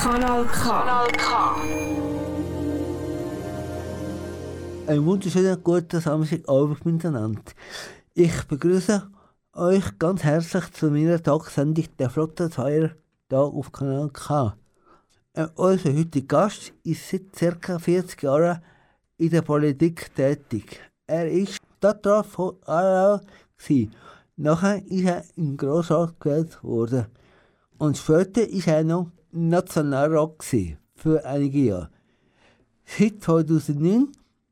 Kanal K. Kanal K. Ein wunderschönen guten Samstagabend miteinander. Ich begrüße euch ganz herzlich zu meiner Tagsendung der Flotte Zweier hier auf Kanal K. Äh, unser heutiger Gast ist seit ca. 40 Jahren in der Politik tätig. Er ist Stadtrat von Aarau. Nachher ist er im Grossrat gewählt worden. Und später war er noch Nationalrat für einige Jahre. Seit 2009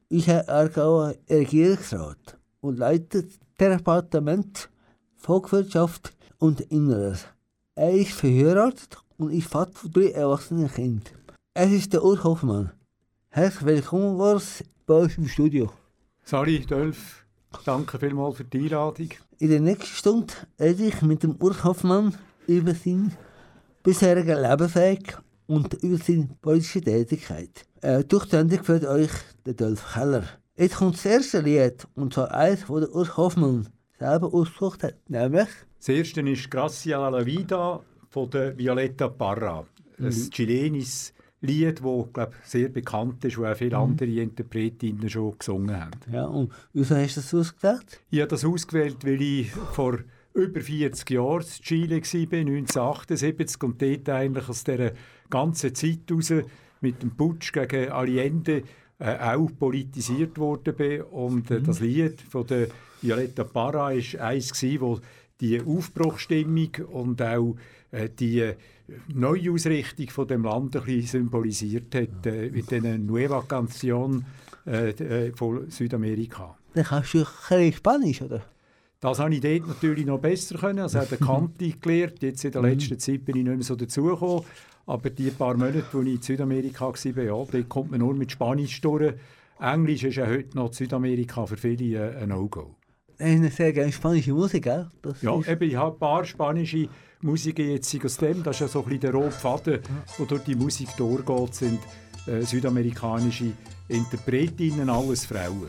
ist er Aargauer Regierungsrat und leitet das Departement Volkswirtschaft und Inneres. Er ist verheiratet und ist Vater von drei erwachsenen Kindern. Es ist der Urs Hoffmann. Herzlich willkommen Urs, bei uns im Studio. Sali, Dolf, danke vielmals für die Einladung. In der nächsten Stunde rede ich mit dem Urs Hoffmann über seinen bisherigen Lebensweg und über seine politische Tätigkeit. Äh, durch die Sendung führt euch der Dolf Keller. Jetzt kommt das erste Lied, und zwar eins, das der Urs Hoffmann selber ausgesucht hat, nämlich... Das erste ist «Gracia la Vida» von der Violetta Parra. Ein mhm. chilenisches Lied, das glaub, sehr bekannt ist, wo auch viele mhm. andere Interpretinnen schon gesungen haben. Ja, und wieso hast du das ausgewählt? Ich habe das ausgewählt, weil ich vor über 40 Jahren in Chile war, 1978, und dort eigentlich aus dieser ganzen Zeit heraus mit dem Putsch gegen Allende äh, auch politisiert worden bin. Und äh, mhm. das Lied von der Violetta Parra war eines, wo die Aufbruchstimmung und auch äh, die Neuausrichtung von dem Land ein bisschen symbolisiert hat, äh, mit dieser Nueva Canción äh, äh, von Südamerika. Dann kannst du ein Spanisch, oder? Das habe ich dort natürlich noch besser können. Also habe Kante gelernt. Jetzt in der mhm. letzten Zeit bin ich nicht mehr so dazugekommen. Aber die paar Monate, als ich in Südamerika war, ja, dort kommt man nur mit Spanisch durch. Englisch ist ja heute noch in Südamerika für viele ein No-Go. Ich sehr gerne spanische Musik, gell? Das ja, eben, ich habe ein paar spanische Musiken jetzt aus dem. Das ist ja so ein bisschen der rote Faden, der durch die Musik durchgeht, sind äh, südamerikanische Interpretinnen, alles Frauen.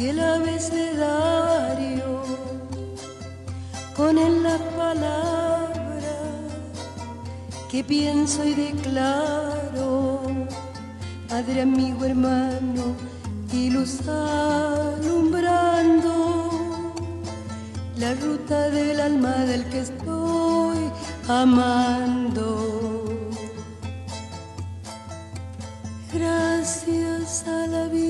y el abecedario con él la palabra que pienso y declaro, Padre, amigo, hermano y luz alumbrando la ruta del alma del que estoy amando. gracias a la vida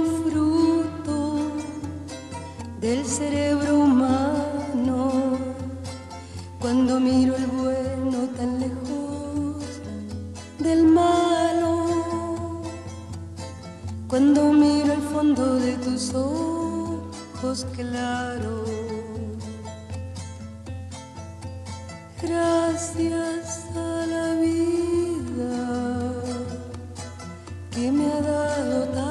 cerebro humano, cuando miro el bueno tan lejos del malo, cuando miro el fondo de tus ojos claros. Gracias a la vida que me ha dado tanto,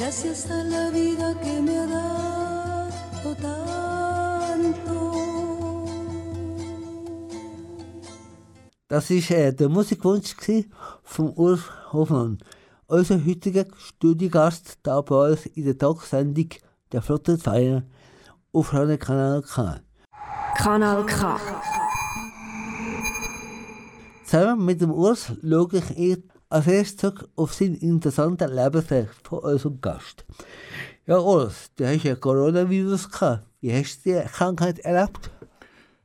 gracias a la vida que me ha dado tanto Das war äh, der Musikwunsch gsi von Urs Hofmann, unser heutiger Studiogast da bei uns in der Talksendung der Flotte 2 auf Radio Kanal K. Kanal K. Zusammen mit dem Urs schaue ich als erstes zurück auf seinen interessanten Lebensweg von unserem Gast. Ja, Urs, du hast ja Coronavirus gehabt. Wie hast du die Krankheit erlebt?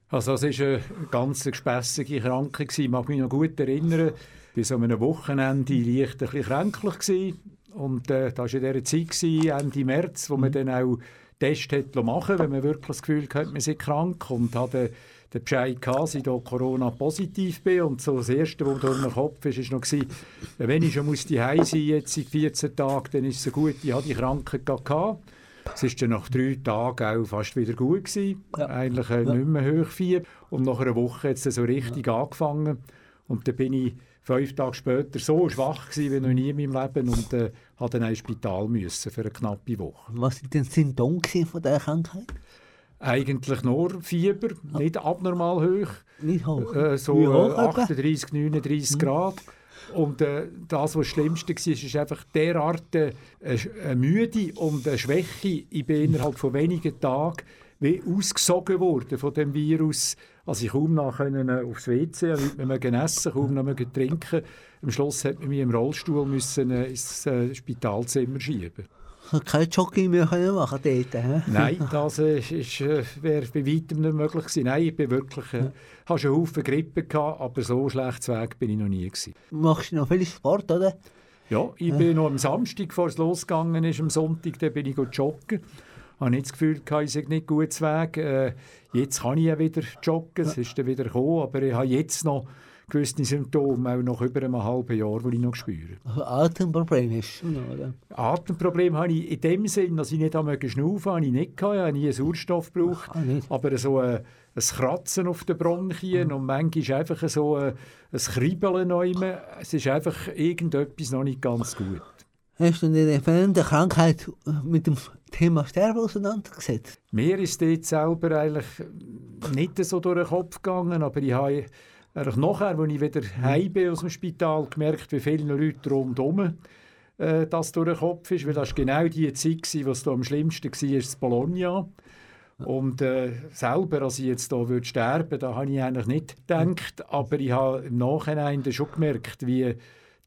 Also es war eine ganz gespässige Krankheit. Ich mag mich noch gut erinnern, war so einem Wochenende leicht ein bisschen kränklich. Und äh, das war in dieser Zeit, gewesen, Ende März, wo man dann auch Test hat machen wenn man wirklich das Gefühl hat, man sei krank. Und hatte den Bescheid gehabt, dass ich da Corona-positiv bin. Und so das Erste, was durch den Kopf ist, war noch, gewesen, wenn ich schon muss sein jetzt in 14 Tagen, dann ist es gut, ich habe die Krankheit gehabt. Es war dann nach drei Tagen auch fast wieder gut. Gewesen. Ja. Eigentlich äh, Ja. nicht mehr Hochfieber. Und nach einer Woche hat es so richtig angefangen. Und dann bin ich fünf Tage später so schwach gewesen, wie noch nie in meinem Leben und äh, musste dann ins Spital müssen für eine knappe Woche. Was waren denn die Symptome von dieser Krankheit? Eigentlich nur Fieber, nicht abnormal hoch. Nicht hoch. Äh, so äh, hoch etwa? 38, 39 Grad. Und äh, das, was das Schlimmste war, ist einfach derart äh, eine Müde und eine Schwäche. Ich bin innerhalb von wenigen Tagen wie ausgesogen worden von dem Virus. Also ich kaum noch können, äh, aufs WC, nicht mehr essen, kaum noch trinken. Am Schluss hat man mich im Rollstuhl müssen, äh, ins äh, Spitalzimmer schieben. Kein Jogging mehr können machen dort. Nein, das äh, ist, äh, wäre bei weitem nicht möglich gewesen. Nein, ich bin wirklich, äh, habe schon Haufen Grippe gehabt, aber so schlecht Weg bin ich noch nie gewesen. Machst du noch viel Sport, oder? Ja, ich bin noch am Samstag, bevor es losgegangen ist, am Sonntag, dann bin ich joggen. Ich habe nicht das Gefühl, ich sei nicht gut zu Weg. Äh, jetzt kann ich ja wieder joggen, es ist dann wieder gekommen, aber ich habe jetzt noch gewisse Symptome, auch nach über einem halben Jahr, die ich noch spüre. Also Atemproblem hast du noch, oder? Atemproblem habe ich in dem Sinn, dass ich nicht einmal schnaufen habe ich nicht gehabt. Ich habe nie Sauerstoff gebraucht. Nicht. Aber so ein, ein Kratzen auf den Bronchien und manchmal ist einfach so ein, ein Kribbeln noch immer. Es ist einfach irgendetwas noch nicht ganz gut. Hast du der während der Krankheit mit dem Thema Sterben auseinandergesetzt? Mir ist dort selber eigentlich nicht so durch den Kopf gegangen, aber ich habe eigentlich nachher, als ich wieder heim bin aus dem Spital, gemerkt, wie viele Leute rundherum äh, das durch den Kopf ist, weil das war genau die Zeit, gewesen, was da am schlimmsten war, das Bologna. Und äh, selber, als ich jetzt hier würde sterben da habe ich eigentlich nicht gedacht, aber ich habe im Nachhinein dann schon gemerkt, wie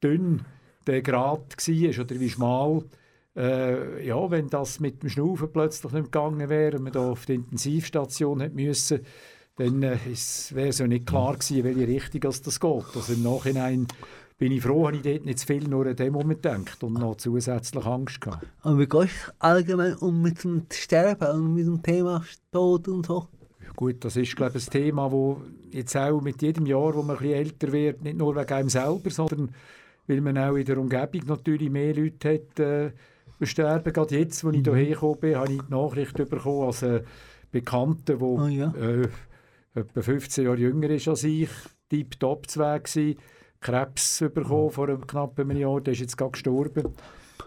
dünn der Grad war oder wie schmal äh, ja, wenn das mit dem Schnaufen plötzlich nicht gegangen wäre und man da auf die Intensivstation hätte müssen, dann äh, wäre es ja nicht klar gewesen, welche Richtung das geht. Also im Nachhinein bin ich froh, habe ich dort nicht zu viel nur an dem Moment gedacht und noch zusätzlich Angst gehabt. Aber wie gehst du allgemein um mit dem Sterben und mit dem Thema Tod und so? gut, das ist glaube ich ein Thema, wo jetzt auch mit jedem Jahr, wo man ein bisschen älter wird, nicht nur wegen einem selber, sondern weil man auch in der Umgebung natürlich mehr Leute hat, äh, sterben. Gerade jetzt, als ich hierher gekommen bin, habe ich die Nachricht bekommen, als ein Bekannter, der Oh ja. äh, etwa 15 Jahre jünger ist als ich, tiptop zu Weg Krebs bekommen vor einem knappen Jahr, der ist jetzt gerade gestorben.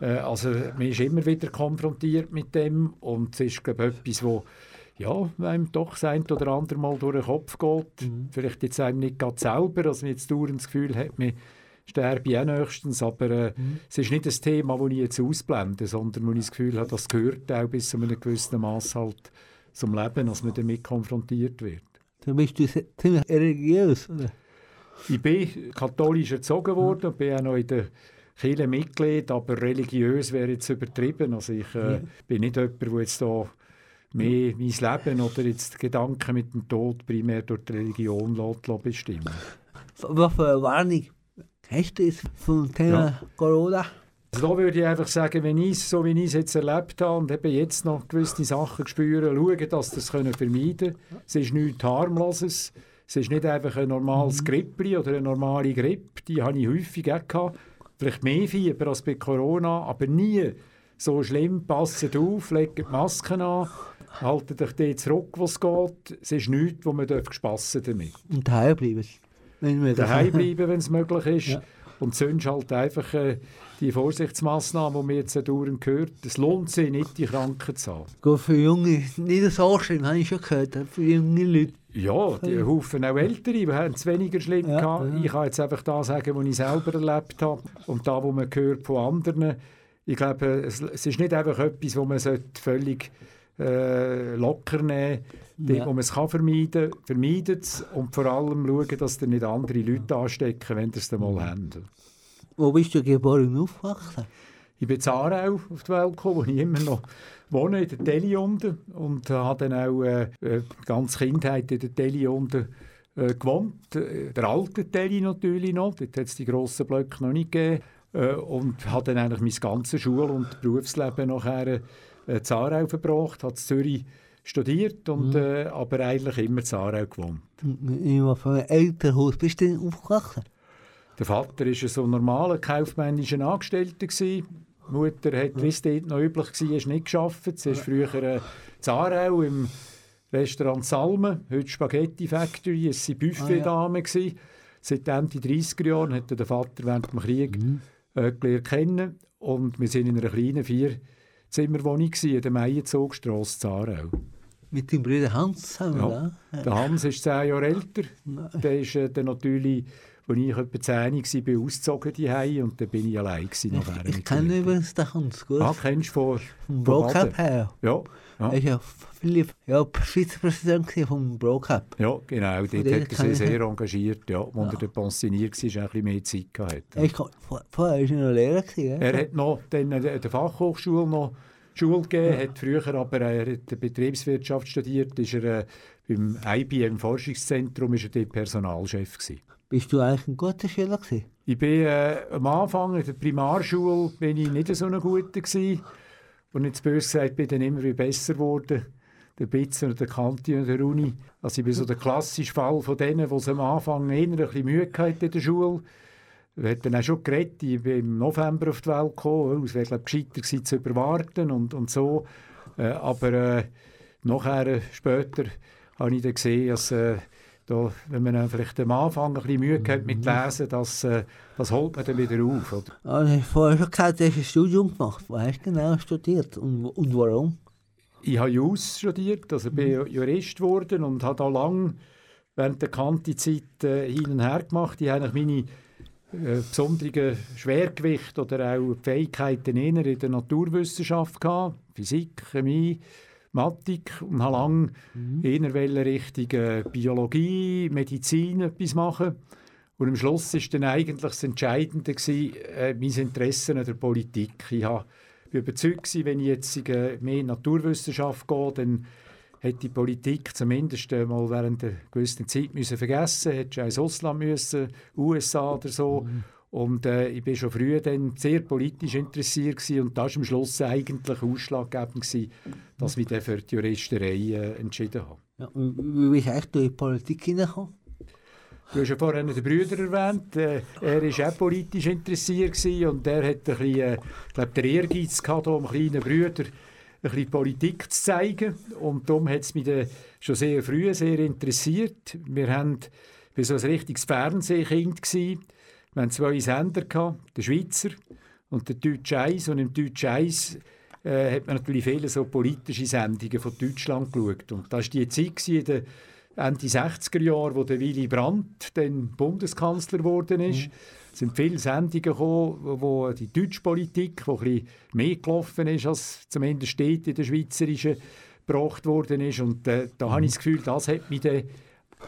Äh, also man ist immer wieder konfrontiert mit dem. Und es ist glaube ich, etwas, wo ja, einem doch das ein oder andere Mal durch den Kopf geht. Vielleicht jetzt einem nicht gerade selber, also man jetzt dauernd das Gefühl hat, man sterbe auch nächstens, aber äh, es ist nicht das Thema, das ich jetzt ausblende, sondern wo ich das Gefühl habe, das gehört auch bis zu einem gewissen Maß halt zum Leben, dass man damit konfrontiert wird. Dann bist du ziemlich religiös, oder? Ich bin katholisch erzogen worden und bin auch noch in der Kirche Mitglied, aber religiös wäre jetzt übertrieben. Also ich äh, bin nicht jemand, der jetzt da mehr mein Leben oder jetzt die Gedanken mit dem Tod primär durch die Religion bestimmen. Was für eine Warnung hast du jetzt vom Thema Corona? Also da würde ich einfach sagen, wenn ich so wie ich es jetzt erlebt habe und eben jetzt noch gewisse Sachen spüre, schauen, dass das können vermeiden können. Es ist nichts harmloses. Es ist nicht einfach ein normales Grippli oder eine normale Grippe. Die habe ich häufig auch gehabt. Vielleicht mehr Fieber als bei Corona, aber nie so schlimm. Passet auf, legt die Masken an, haltet euch dort zurück, was geht. Es ist nichts, wo man spassen damit Und daheim bleiben. Daheim bleiben, wenn es möglich ist. Ja. Und sonst halt einfach äh, die Vorsichtsmaßnahmen, die man jetzt dauernd gehört. Es lohnt sich nicht, die Kranken zu haben. Gut, für Junge, nicht so schlimm, habe ich schon gehört. Für junge Leute. Ja, die Haufen auch Ältere, die haben es weniger schlimm Ja, gehabt. ja. Ich kann jetzt einfach da sagen, was ich selber erlebt habe und da, wo man hört von anderen. Ich glaube, es, es ist nicht einfach etwas, wo man völlig äh, locker nehmen sollte. Ja. Wo man es kann vermeiden kann, vermeidet es und vor allem schauen, dass ihr nicht andere Leute anstecken, wenn ihr es dann mal habt. Wo bist du geboren und aufgewachsen? Ich bin in Aarau auf die Welt gekommen, wo ich immer noch wohne, in der Teli unten. Und äh, habe dann auch äh, äh, die ganze Kindheit in der Teli unten äh, gewohnt. Äh, Der alte Teli natürlich noch, dort hat es die grossen Blöcke noch nicht gegeben. Äh, und habe dann eigentlich mein ganzes Schul- und Berufsleben nachher äh, in Aarau verbracht, habe in Zürich studiert, und, äh, aber eigentlich immer in Aarau gewohnt. In was für einem Elternhaus bist du denn aufgewachsen? Der Vater war so ein normaler kaufmännischer Angestellter. Gewesen. Die Mutter hat, wie es dort noch üblich war, nicht gearbeitet. Sie war früher äh, in Aarau im Restaurant Salmen, heute Spaghetti Factory. Es war Buffetdame. gewesen. Seit Ende 30er Jahren hat der Vater während dem Krieg äh, gelernt kennen. Und wir waren in einer kleinen Vierzimmerwohnung gewesen, in der Meierzogstrasse in Aarau. Mit deinem Bruder Hans zusammen, Ja. ja. Der Hans ist zehn Jahre älter. Der ist äh, dann natürlich, als ich etwa zehn war, bin ausgezogen daheim und dann bin ich allein gewesen Ich mit kenne übrigens den Hans gut. Ah, kennst du von, vom Baden? her. Ja, Er ja, war ja, viele, ja Vizepräsident vom Brocup. ja, genau. Dort hat er sich ich- sehr engagiert. Ja, als er dann pensioniert war, ein bisschen mehr Zeit gehabt. Er vor- vorher war er noch Lehrer. Gewesen, Er ja? hat noch dann an der Fachhochschule noch Schule gegeben, hat früher aber er hat Betriebswirtschaft studiert, ist er äh, beim IBM Forschungszentrum ist er dort Personalchef gewesen. Bist du eigentlich ein guter Schüler gewesen? Ich bin äh, am Anfang in der Primarschule bin ich nicht so ein guter gewesen. Und jetzt bös gesagt bin dann immer besser geworden. Der Bitz und der Kanti und der Uni. Also ich bin so der klassische Fall von denen, die am Anfang eher ein Mühe hatten in der Schule. Wir hatten dann auch schon geredet, ich bin im November auf die Welt gekommen. Es wäre glaube ich gescheiter zu überwarten und, und so. Äh, aber äh, nachher, äh, später, habe ich dann gesehen, dass äh, da, wenn man vielleicht am Anfang ein bisschen Mühe hat mit Lesen, das, äh, das holt man dann wieder auf. Oder? Du hast vorher schon gesagt, du hast ein Studium gemacht. Hast du genau studiert und, und warum? Ich habe Jus studiert, also bin Jurist geworden und habe da lang während der Kanti-Zeit äh, hin und her gemacht. Ich habe meine äh, besonderen Schwergewicht oder auch Fähigkeiten in der Naturwissenschaft gehabt, Physik, Chemie, Mathematik und habe lange eher wollte Richtung äh, Biologie, Medizin etwas machen. Und am Schluss war dann eigentlich das Entscheidende gewesen, äh, mein Interesse an der Politik. Ich bin überzeugt gewesen, wenn ich jetzt äh, mehr in Naturwissenschaft gehe, dann hätte die Politik zumindest äh, mal während einer gewissen Zeit müssen vergessen, hätte schon ins Ausland müssen, USA oder so. Und äh, ich bin schon früh dann sehr politisch interessiert gewesen, und das war am Schluss eigentlich ausschlaggebend gewesen, dass ich dann für die Juristerei äh, entschieden habe. Ja, wie bist du eigentlich durch die Politik hineingekommen? Du hast ja vorhin den Brüder erwähnt. Äh, er war auch politisch interessiert gewesen und er hat ein bisschen, äh, glaub, den Ehrgeiz gehabt, um kleinen Brüder ein bisschen Politik zu zeigen. Und darum hat es mich dann schon sehr früh sehr interessiert. Wir haben wir so ein richtiges Fernsehkind gewesen. Wir hatten zwei Sender, gehabt, den Schweizer und den Deutschen Eis. Und im Deutschen Eis äh, hat man natürlich viele so politische Sendungen von Deutschland geschaut. Und das war die Zeit gewesen, Ende 60er Jahre, wo der Willy Brandt dann Bundeskanzler geworden ist. Mhm. Es sind viele Sendungen gekommen, wo die deutsche Politik, die ein bisschen mehr gelaufen ist, als zumindest steht in der schweizerischen, gebracht worden ist. Und äh, da mhm. habe ich das Gefühl, das hat mich dann,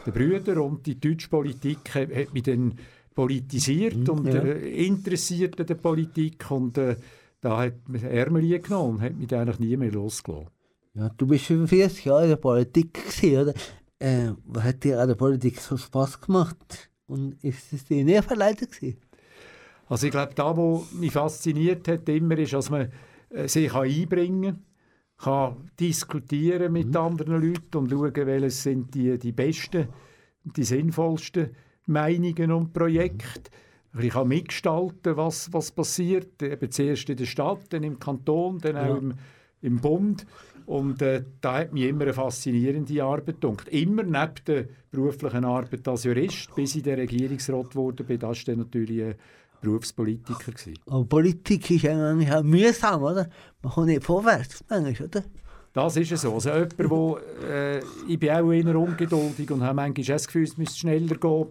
die Brüder und die deutsche Politik hat, hat mich dann politisiert mhm, und ja. äh, interessiert an der Politik. Und äh, da hat mich Ärmel genommen und hat mich eigentlich nie mehr losgelassen. Ja, du bist 45 Jahre in der Politik gewesen, oder? Äh, was hat dir an der Politik so Spaß gemacht? Und ist es dir nie verleidet gewesen? Also ich glaube, da, was mich fasziniert hat, immer ist, dass man äh, sich einbringen kann, kann diskutieren mit mhm. anderen Leuten und schauen, welche sind die, die besten, die sinnvollsten Meinungen und Projekte. Ich kann mitgestalten, was, was passiert, eben zuerst in der Stadt, dann im Kanton, dann auch ja. im, im Bund. Und äh, da hat mich immer eine faszinierende Arbeit gedacht. Immer neben der beruflichen Arbeit als Jurist, bis ich der Regierungsrat wurde, bin das dann natürlich ein Berufspolitiker gewesen. Aber Politik ist eigentlich auch mühsam, oder? Man kommt nicht vorwärts, manchmal, oder? Das ist es so. Also jemand, wo, äh, ich bin auch eher ungeduldig und habe manchmal das Gefühl, es müsste schneller gehen.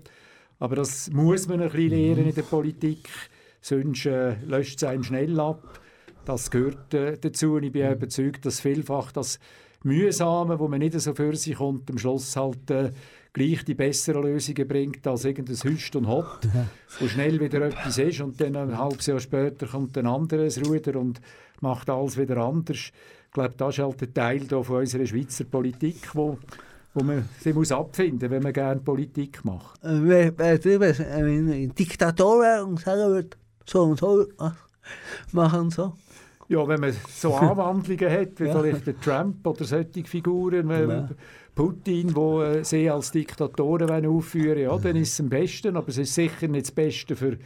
Aber das muss man ein bisschen lernen in der Politik, sonst äh, löscht es einem schnell ab. Das gehört äh, dazu und ich bin mhm. überzeugt, dass vielfach das Mühsame, wo man nicht so für sich kommt, am Schluss halt äh, gleich die besseren Lösungen bringt als irgendein Hüst und Hot, wo schnell wieder etwas ist und dann ein halbes Jahr später kommt ein anderes Ruder und macht alles wieder anders. Ich glaube, das ist halt ein Teil da von unserer Schweizer Politik, wo wo man sich muss abfinden wenn man gerne Politik macht. Äh, wer, wer, ein Diktator und sagen würde, so und so machen so. Ja, wenn man so Anwandlungen hat, wie ja. vielleicht der Trump oder solche Figuren, ja. Putin, die äh, sie als Diktatoren aufführen ja, dann ist es am besten, aber es ist sicher nicht das Beste für,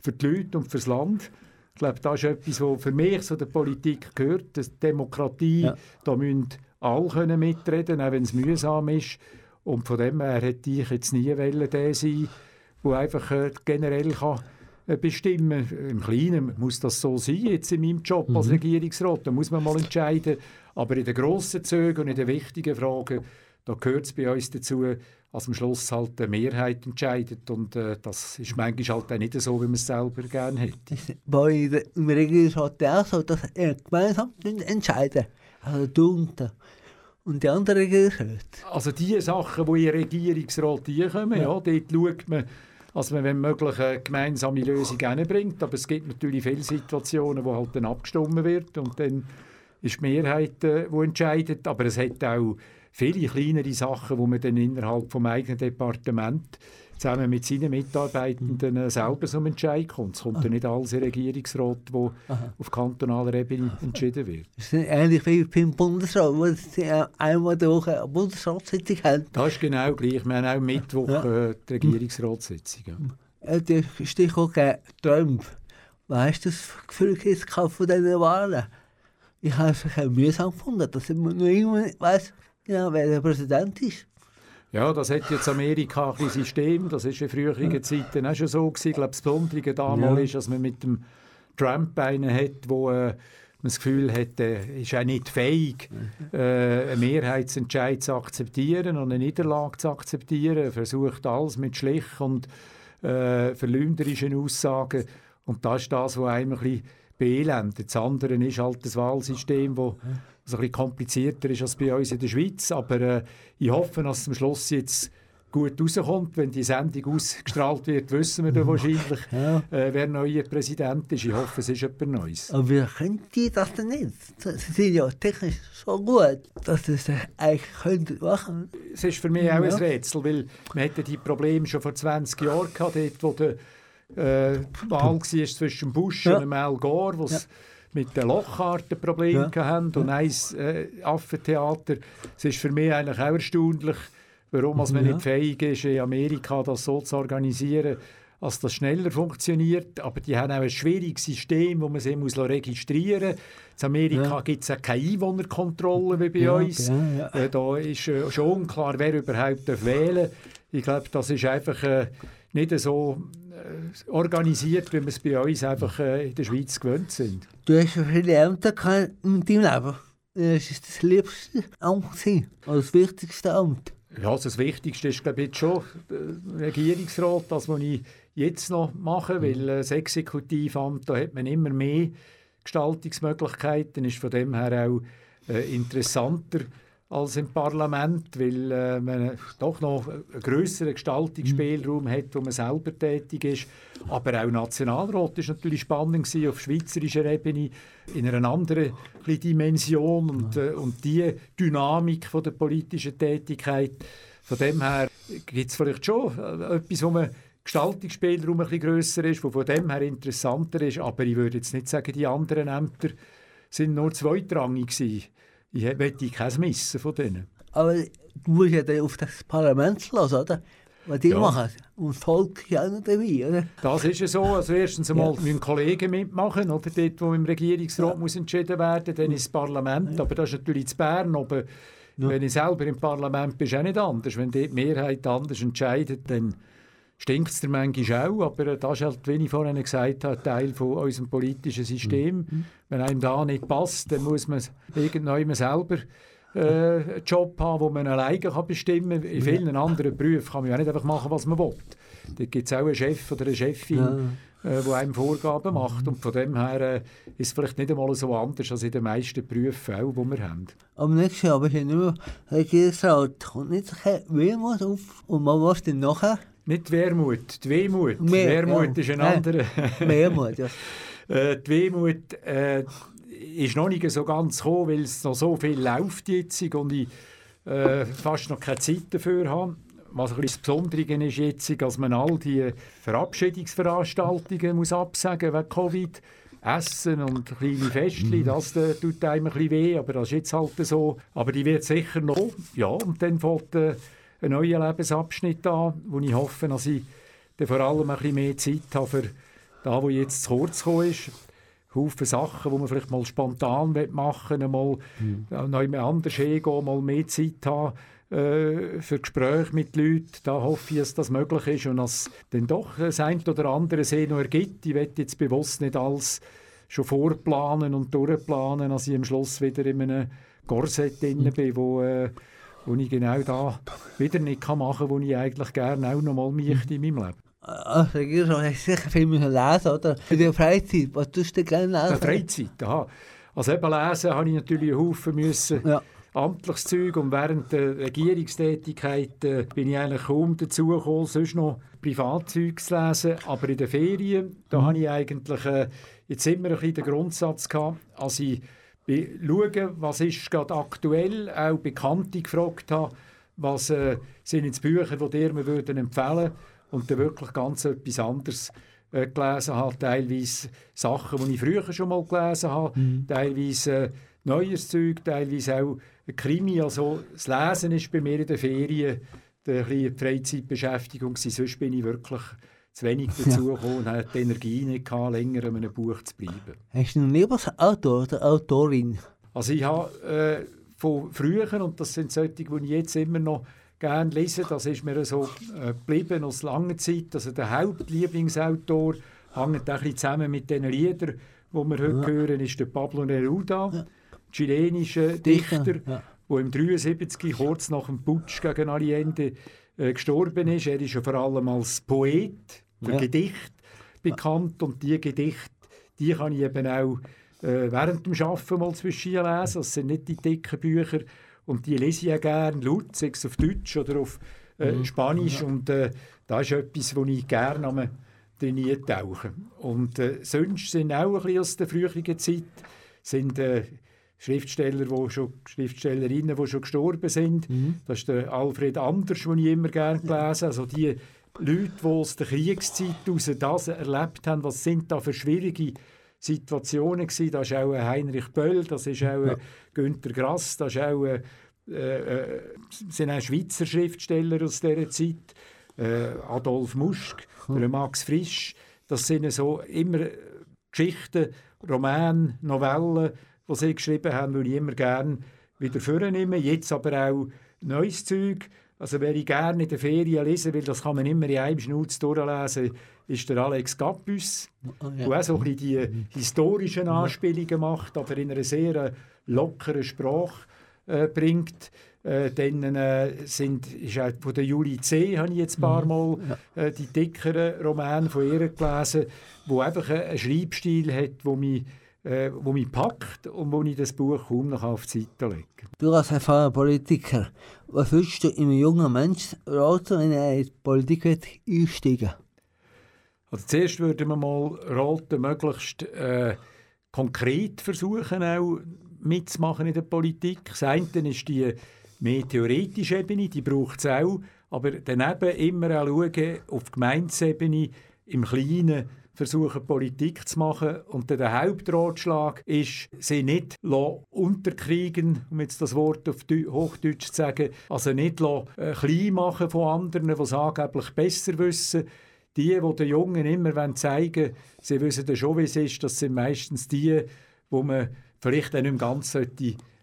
für die Leute und für das Land. Ich glaube, das ist etwas, was für mich zu der Politik gehört. Die Demokratie, ja. da müssen alle können mitreden auch wenn es mühsam ist. Und von dem her hätte ich jetzt nie wollen, der sein, der einfach äh, generell kann äh, bestimmen. Im Kleinen muss das so sein, jetzt in meinem Job als mhm. Regierungsrat. Da muss man mal entscheiden. Aber in den grossen Zügen und in den wichtigen Fragen, da gehört es bei uns dazu, dass am Schluss halt eine Mehrheit entscheidet. Und äh, das ist manchmal halt auch nicht so, wie man es selber gerne hätte. Bei im Regierungsrat auch so, dass er gemeinsam entscheiden. Also und die anderen Regierungsräte? Also die Sachen, die in Regierungsrat kommen, ja. ja, dort schaut man, dass man wenn möglich eine gemeinsame Lösung hinbringt. Aber es gibt natürlich viele Situationen, wo halt dann abgestimmt wird und dann ist die Mehrheit, äh, die entscheidet. Aber es hat auch viele kleinere Sachen, wo man dann innerhalb des eigenen Departements zusammen mit seinen Mitarbeitenden äh, selber zum Entscheid kommt. Es kommt ja nicht alles in Regierungsrat, wo Aha. auf kantonaler Ebene entschieden wird. Das ist ähnlich wie beim Bundesrat, wo sie einmal die Woche eine Bundesratssitzung haben. Das ist genau gleich. Wir haben auch Mittwoch ja. äh, die Regierungsratssitzung. Ja. Äh, der Stichwort Trump. Weißt du das Gefühl von diesen Wahlen? Ich habe es mühsam gefunden, dass man nur irgendwann weiß, genau, wer der Präsident ist. Ja, das hat jetzt Amerika ein System. Das ist in früheren Zeiten auch schon so gewesen. Ich glaube, das Besondere damals ja. ist, dass man mit dem Trump einen hat, wo äh, man das Gefühl hat, er ist auch nicht fähig, äh, einen Mehrheitsentscheid zu akzeptieren und eine Niederlage zu akzeptieren. Er versucht alles mit schlicht und äh, verleumderischen Aussagen. Und das ist das, was einem ein bisschen beelendet. Das andere ist halt das Wahlsystem, das was ein bisschen komplizierter ist als bei uns in der Schweiz. Aber äh, ich hoffe, dass es am Schluss jetzt gut rauskommt. Wenn die Sendung ausgestrahlt wird, wissen wir dann wahrscheinlich, ja. äh, wer neuer Präsident ist. Ich hoffe, es ist jemand Neues. Aber wie können die das denn nicht? Sie sind ja technisch so gut, dass sie es eigentlich können machen Es ist für mich ja. auch ein Rätsel, weil wir hatten die Probleme schon vor 20 Jahren gehabt, dort, wo der äh, Wahl war zwischen Bush ja. und Al Gore, wo ja mit den Lochkarten Probleme Ja. haben und eins äh, Affentheater. Es ist für mich eigentlich auch erstaunlich, warum als man Ja. nicht fähig ist, in Amerika das so zu organisieren, dass das schneller funktioniert. Aber die haben auch ein schwieriges System, wo man sie muss registrieren muss. In Amerika Ja. gibt es auch keine Einwohnerkontrolle wie bei Ja, uns. ja. Äh, da ist äh, schon unklar, wer überhaupt wählen darf. Ich glaube, das ist einfach äh, nicht so organisiert, wie wir es bei uns einfach äh, in der Schweiz gewöhnt sind. Du hast ja viele Ämter in deinem Leben. Das ist das liebste Amt gewesen, das wichtigste Amt. Ja, also das Wichtigste ist, glaube ich, jetzt schon der Regierungsrat, das, was ich jetzt noch mache, weil äh, das Exekutivamt, da hat man immer mehr Gestaltungsmöglichkeiten, ist von dem her auch äh, interessanter als im Parlament, weil äh, man doch noch einen grösseren Gestaltungsspielraum hat, wo man selber tätig ist. Aber auch Nationalrat ist natürlich spannend gewesen, auf schweizerischer Ebene, in einer anderen Dimension und, äh, und die Dynamik von der politischen Tätigkeit. Von dem her gibt es vielleicht schon äh, etwas, wo man Gestaltungsspielraum ein bisschen grösser ist, wo von dem her interessanter ist. Aber ich würde jetzt nicht sagen, die anderen Ämter sind nur zweitrangig gewesen. Ich möchte keins missen von denen. Aber du musst ja dann auf das Parlament hören, oder? Was die Ja. machen. Und das Volk ist auch noch dabei, oder? Das ist ja so. Also erstens einmal müssen Kollegen mitmachen, oder? Dort, wo im Regierungsrat muss entschieden werden, dann ist das Parlament. Aber das ist natürlich in Bern. Aber wenn du selber im Parlament bist, auch nicht anders. Wenn die Mehrheit anders entscheidet, dann stinkt es manchmal auch. Aber das ist halt, wie ich vorhin gesagt habe, Teil von unserem politischen System. Wenn einem da nicht passt, dann muss man irgendwann selber äh, einen Job haben, wo man alleine kann bestimmen kann. In vielen anderen Berufen kann man ja nicht einfach machen, was man will. Da gibt es auch einen Chef oder eine Chefin, äh, die einem Vorgaben macht. Und von dem her äh, ist es vielleicht nicht einmal so anders als in den meisten Berufen auch, die wir haben. Aber nächstes Jahr bist du mehr Regierungsrat. Kommt nicht so Wehmut auf. Und man muss dann nachher Nicht die Wermut, die Wehmut. Mehr, Wermut ja. ist ein anderer. Mehrmut, ja. Äh, die Wehmut äh, ist noch nicht so ganz gekommen, weil es noch so viel läuft jetzt und ich äh, fast noch keine Zeit dafür habe. Was ein bisschen das Besondere ist jetzt, dass man all die Verabschiedungsveranstaltungen muss absagen wegen Covid. Essen und kleine Festchen, das äh, tut einem ein bisschen weh, aber das ist jetzt halt so. Aber die wird sicher noch. Ja, und dann fängt äh, ein neuer Lebensabschnitt an, wo ich hoffe, dass ich dann vor allem ein bisschen mehr Zeit habe für da, wo jetzt zu kurz gekommen ist. Haufen Sachen, die man vielleicht mal spontan machen will, mal mhm. neu anders hingehen, mal mehr Zeit haben äh, für Gespräche mit Leuten. Da hoffe ich, dass das möglich ist und dass dann doch das ein oder andere See noch ergibt. Ich will jetzt bewusst nicht alles schon vorplanen und durchplanen, dass ich am Schluss wieder in einem Korsett drin bin, wo, äh, wo ich genau da wieder nicht kann machen kann, wo ich eigentlich gerne auch noch mal möchte in meinem Leben. Als Regierungsrat hast du sicher viel müssen lesen, oder? In der Freizeit, was tust du gerne lesen? Freizeit, aha. Also eben lesen habe ich natürlich einen Haufen müssen. Ja. Amtliches Zeug und während der Regierungstätigkeit äh, bin ich eigentlich kaum dazu gekommen, sonst noch Privatzeug zu lesen. Aber in den Ferien, da habe ich eigentlich äh, jetzt immer ein bisschen den Grundsatz gehabt, als ich be- schaue, was ist gerade aktuell, auch Bekannte gefragt habe, was äh, sind jetzt Bücher, die dir mir würden empfehlen und dann wirklich ganz etwas anderes äh, gelesen habe. Teilweise Sachen, die ich früher schon mal gelesen habe, teilweise äh, neues Zeug, teilweise auch Krimi. Also das Lesen ist bei mir in den Ferien die Freizeitbeschäftigung gewesen. Sonst bin ich wirklich zu wenig dazu gekommen und hatte die Energie nicht gehabt, länger an einem Buch zu bleiben. Hast du einen Lieblingsautor oder Autorin? Also ich habe äh, von früher, und das sind solche, die ich jetzt immer noch gerne lese, das ist mir so äh, geblieben aus langer Zeit. Also der Hauptlieblingsautor hängt auch ein bisschen zusammen mit den Liedern, die wir heute hören, ist der Pablo Neruda, chilenischer Dichter, Dichter, ja. der im 73 kurz nach dem Putsch gegen Allende äh, gestorben ist. Er ist ja vor allem als Poet, für Ja. Gedicht bekannt und die Gedichte, die kann ich eben auch äh, während dem Arbeiten mal zwischen lesen. Das sind nicht die dicken Bücher und die lese ich ja gerne laut, sei es auf Deutsch oder auf äh, Spanisch und äh, das ist etwas, wo ich gerne am drin tauche. Und äh, sonst sind auch ein bisschen aus der früheren Zeit sind äh, Schriftsteller, wo schon, Schriftstellerinnen, die schon gestorben sind. Das ist der Alfred Anders, den ich immer gerne gelesen habe. Also die Leute, die aus der Kriegszeit heraus das erlebt haben, was sind da für schwierige Situationen gewesen. Das ist auch Heinrich Böll, das ist auch ja. Günter Grass, das ist auch, äh, äh, sind auch Schweizer Schriftsteller aus dieser Zeit, äh, Adolf Muschk, hm. Max Frisch. Das sind so immer Geschichten, Romane, Novellen, die sie geschrieben haben, die ich immer gerne wieder vornehmen. Jetzt aber auch neues Zeug. Also wer ich gerne in der Ferien lesen will, das kann man immer in einem Schnutz durchlesen, ist der Alex Gappus, oh, ja. der auch so ein bisschen die historischen Anspielungen macht, aber in einer sehr lockeren Sprache äh, bringt. Äh, dann äh, sind, ist auch von der Julie C. habe ich jetzt ein paar mhm. Mal äh, die dickeren Romane von ihr gelesen, wo einfach einen Schreibstil hat, wo mich äh, wo mich packt und wo ich das Buch kaum noch auf die Seite lege. Du als erfahrener Politiker, was würdest du einem jungen Menschen raten, wenn er in die Politik einsteigen Also zuerst würde man mal raten, möglichst äh, konkret versuchen, auch mitzumachen in der Politik. Das eine ist die mehr theoretische Ebene, die braucht es auch, aber daneben immer auch schauen, auf Gemeindesebene im Kleinen versuchen, Politik zu machen. Und der Hauptratschlag ist, sie nicht unterkriegen, um jetzt das Wort auf Hochdeutsch zu sagen, also nicht äh, klein machen von anderen, die es angeblich besser wissen. Die, die den Jungen immer zeigen wollen, sie wissen schon, wie es ist, das sind meistens die, wo man vielleicht auch nicht ganz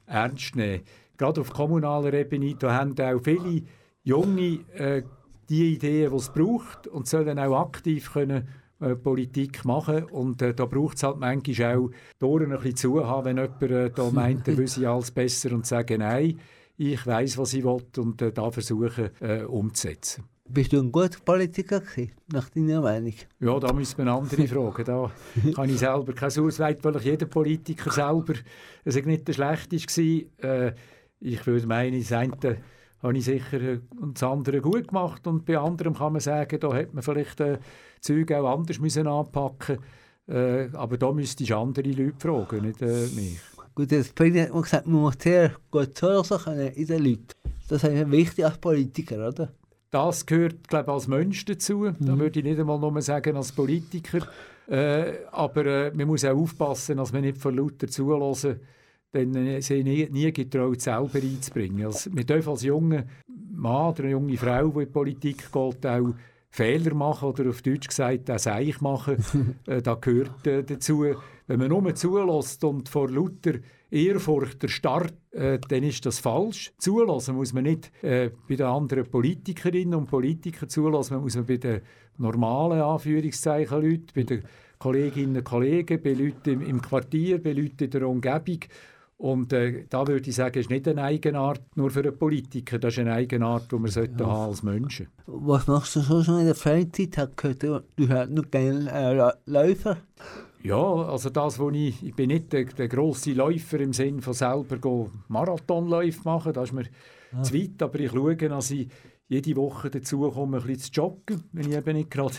ernst nehmen sollte. Gerade auf kommunaler Ebene, da haben auch viele Junge äh, die Ideen, die es braucht und sollen auch aktiv können äh, Politik machen. Und äh, da braucht es halt manchmal auch die Ohren ein bisschen zu haben, wenn jemand äh, da meint, er wüsste alles besser und sagen, nein, ich weiß, was ich will und äh, da versuchen äh, umzusetzen. Bist du ein guter Politiker gewesen, nach deiner Meinung? Ja, da müssen wir andere fragen. Da kann ich selber kein Ausweit, weil ich jeder Politiker selber es nicht der schlechteste war. Äh, ich würde meinen, das eine habe ich sicher äh, das andere gut gemacht und bei anderem kann man sagen, da hätte man vielleicht äh, Züge auch anders müssen anpacken äh, aber da müsste ich andere Leute fragen, nicht äh, mich. Gut, Präsident hat gesagt, man muss sehr gut zuhören können in den Leuten. Das ist wichtig als Politiker, oder? Das gehört, glaube ich, als Mensch dazu. Mhm. Da würde ich nicht einmal nur sagen als Politiker. Äh, aber äh, man muss auch aufpassen, dass man nicht von lauter zuhören dann äh, sie nie, nie getraut, selber einzubringen. Also, wir dürfen als junger Mann oder eine junge Frau, die in die Politik geht, auch Fehler machen oder auf Deutsch gesagt, das Seich machen. äh, das gehört äh, dazu. Wenn man nur zulässt und vor lauter Ehrfurcht der Start, äh, dann ist das falsch. Zulassen muss man nicht äh, bei den anderen Politikerinnen und Politikern zulassen, man muss man bei den normalen Anführungszeichen Leuten, bei den Kolleginnen und Kollegen, bei Leuten im, im Quartier, bei Leuten in der Umgebung und äh, da würde ich sagen, ist nicht eine Eigenart nur für einen Politiker, das ist eine Eigenart, die man ja. haben als Menschen. Was machst du so schon in der Freizeit? Hast du, du hast nur gerne äh, Läufer? Ja, also das, wo ich, ich bin nicht der, der grosse Läufer im Sinne von selber Marathonläufe machen, das ist mir ja. zu weit, aber ich schaue, dass ich jede Woche dazu komme, ein bisschen zu joggen, wenn ich eben nicht gerade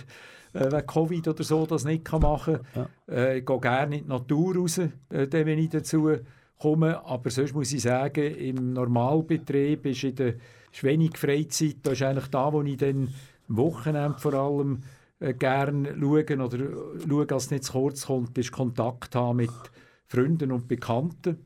äh, wegen Covid oder so das nicht machen kann. Ja. Äh, ich gehe gerne in die Natur raus, äh, wenn ich dazu komme. Aber sonst muss ich sagen, im Normalbetrieb ist, in der, ist wenig Freizeit. Da ist eigentlich da, wo ich dann am Wochenende vor allem äh, gerne schaue oder schaue, dass es nicht zu kurz kommt, ist Kontakt haben mit Freunden und Bekannten.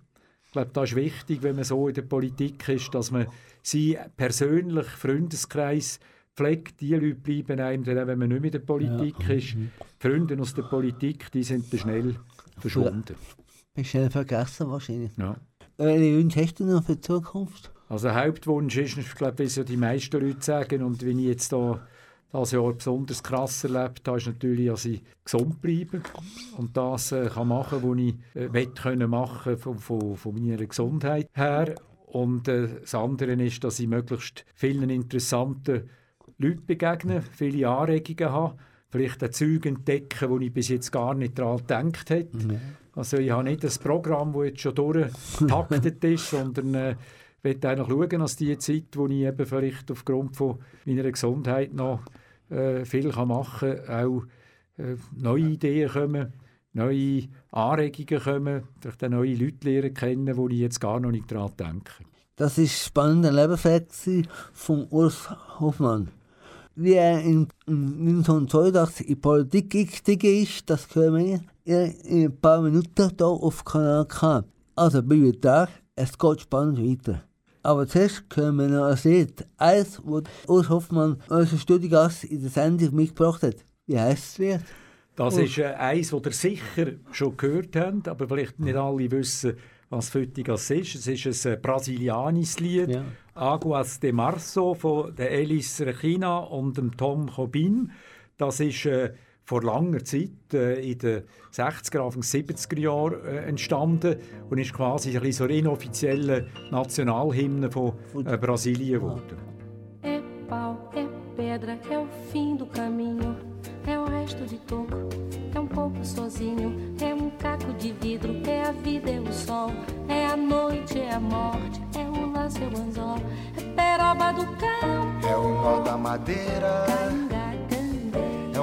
Ich glaube, das ist wichtig, wenn man so in der Politik ist, dass man sie persönlich, Freundeskreis pflegt. Die Leute bleiben einem, dann, wenn man nicht mehr in der Politik ja. ist. Mhm. Freunde aus der Politik, die sind dann schnell verschwunden. Ist schnell vergessen wahrscheinlich. Ja. Welche Wünsche hast du noch für die Zukunft? Also der Hauptwunsch ist, ich glaube, wie so die meisten Leute sagen, und wenn ich jetzt da das Jahr besonders krass erlebt habe, ist natürlich, dass ich gesund bleibe und das äh, kann machen, was ich äh, können machen von, von, von meiner Gesundheit her. Und äh, das andere ist, dass ich möglichst vielen interessanten Leuten begegne, viele Anregungen habe, vielleicht auch Züge entdecken, wo ich bis jetzt gar nicht daran gedacht hätte. Mhm. Also ich habe nicht das Programm, das jetzt schon durchgetaktet ist, sondern äh, will eigentlich schauen, dass die Zeit, wo ich eben vielleicht aufgrund von meiner Gesundheit noch äh, viel kann machen kann, auch äh, neue Ideen kommen, neue Anregungen kommen, vielleicht auch neue Leute lernen kennen, wo ich jetzt gar noch nicht daran denke. Das ist spannender Lebensweg von Urs Hofmann. Wie er in 1982 in Politik gestiegen ist, das können wir in ein paar Minuten hier auf Kanal K. Also bleibt da, es geht spannend weiter. Aber zuerst hören wir noch Lied. Eins, das Urs Hoffmann, unser Studiogast, in der Sendung mitgebracht hat. Wie heisst das Lied? Das ist äh, eins, das ihr sicher schon gehört habt, aber vielleicht nicht alle wissen, was Fötigas ist. Es ist ein äh, brasilianisches Lied, Ja. Aguas de Março von der Elis Regina und dem Tom Jobim. Das ist äh, vor langer Zeit, äh, in den 60er, Anfang 70er Jahren äh, entstanden und ist quasi ein so inoffizielle Nationalhymne von äh, Brasilien geworden. É pau, é pedra, é o fim do caminho. É o resto de toco, é um pouco sozinho. É um caco de vidro, é a vida, é o sol. É a noite, é a morte, é o laço, é o anzol. É peroba do campo, É o nó da madeira, canga, candê. é o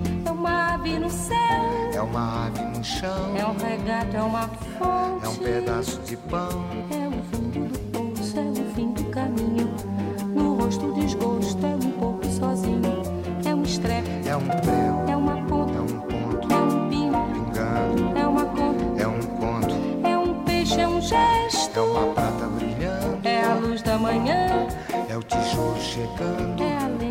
É uma ave no céu, é uma ave no chão, é um regato, é uma fonte. é um pedaço de pão, É o fundo do poço, é o fim do caminho. No rosto desgosto, é um pouco sozinho. É um estrepe, é um prego, é uma ponta, é um ponto, é um pino, pingando, é uma conta, é um conto, é um peixe, é um gesto. é uma prata brilhando, É a luz da manhã, é o tijolo chegando. é a lenha,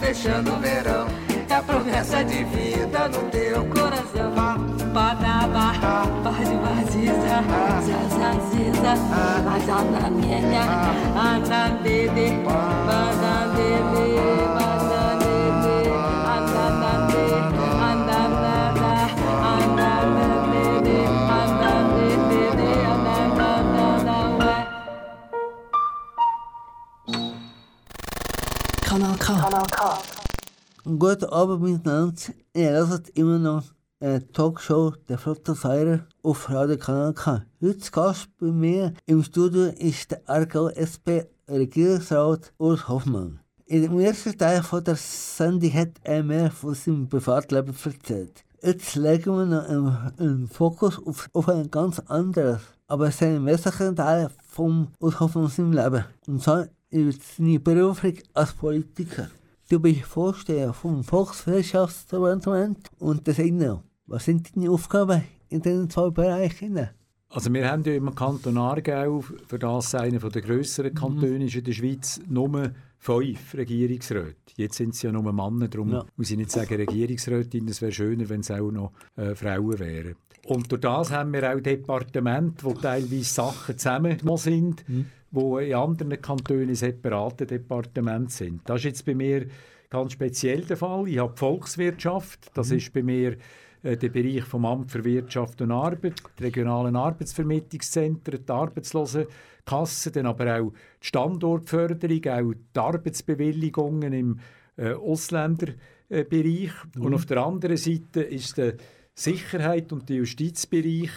fechando o verão. É a promessa de vida no teu coração. Badaba, paz vaziza, zazaziza, azanamienha, anandede, banandede, banandede, Guten Abend miteinander. Ihr hört immer noch eine Talkshow der Flotte Feier auf Radio Kanal K. Heute Gast bei mir im Studio ist der Aargau SP Regierungsrat Urs Hoffmann. Im ersten Teil von der Sendung hat er mehr von seinem Privatleben erzählt. Jetzt legen wir noch einen, Fokus auf, auf ein ganz anderes, aber sehr wesentlichen Teil vom Urs Hoffmann seinem Leben. Und zwar über seine Berufung als Politiker. Du bist Vorsteher vom Volkswirtschaftsdepartement und des INO. Was sind deine Aufgaben in diesen zwei Bereichen? Also wir haben ja im Kanton Aargau, für das einer der grösseren Kantone ist in der Schweiz, nur fünf Regierungsräte. Jetzt sind es ja nur Männer, darum Ja. muss ich nicht sagen Regierungsrätin, es wäre schöner, wenn es auch noch äh, Frauen wären. Und durch das haben wir auch Departemente, wo teilweise Sachen zusammen sind, mhm. Wo in anderen Kantonen separate Departemente sind. Das ist jetzt bei mir ganz speziell der Fall. Ich habe Volkswirtschaft, das mhm. ist bei mir äh, der Bereich vom Amt für Wirtschaft und Arbeit, die regionalen Arbeitsvermittlungszentren, die Arbeitslosenkassen, dann aber auch die Standortförderung, auch die Arbeitsbewilligungen im äh, Ausländerbereich. Mhm. Und auf der anderen Seite ist die Sicherheit und der Justizbereich,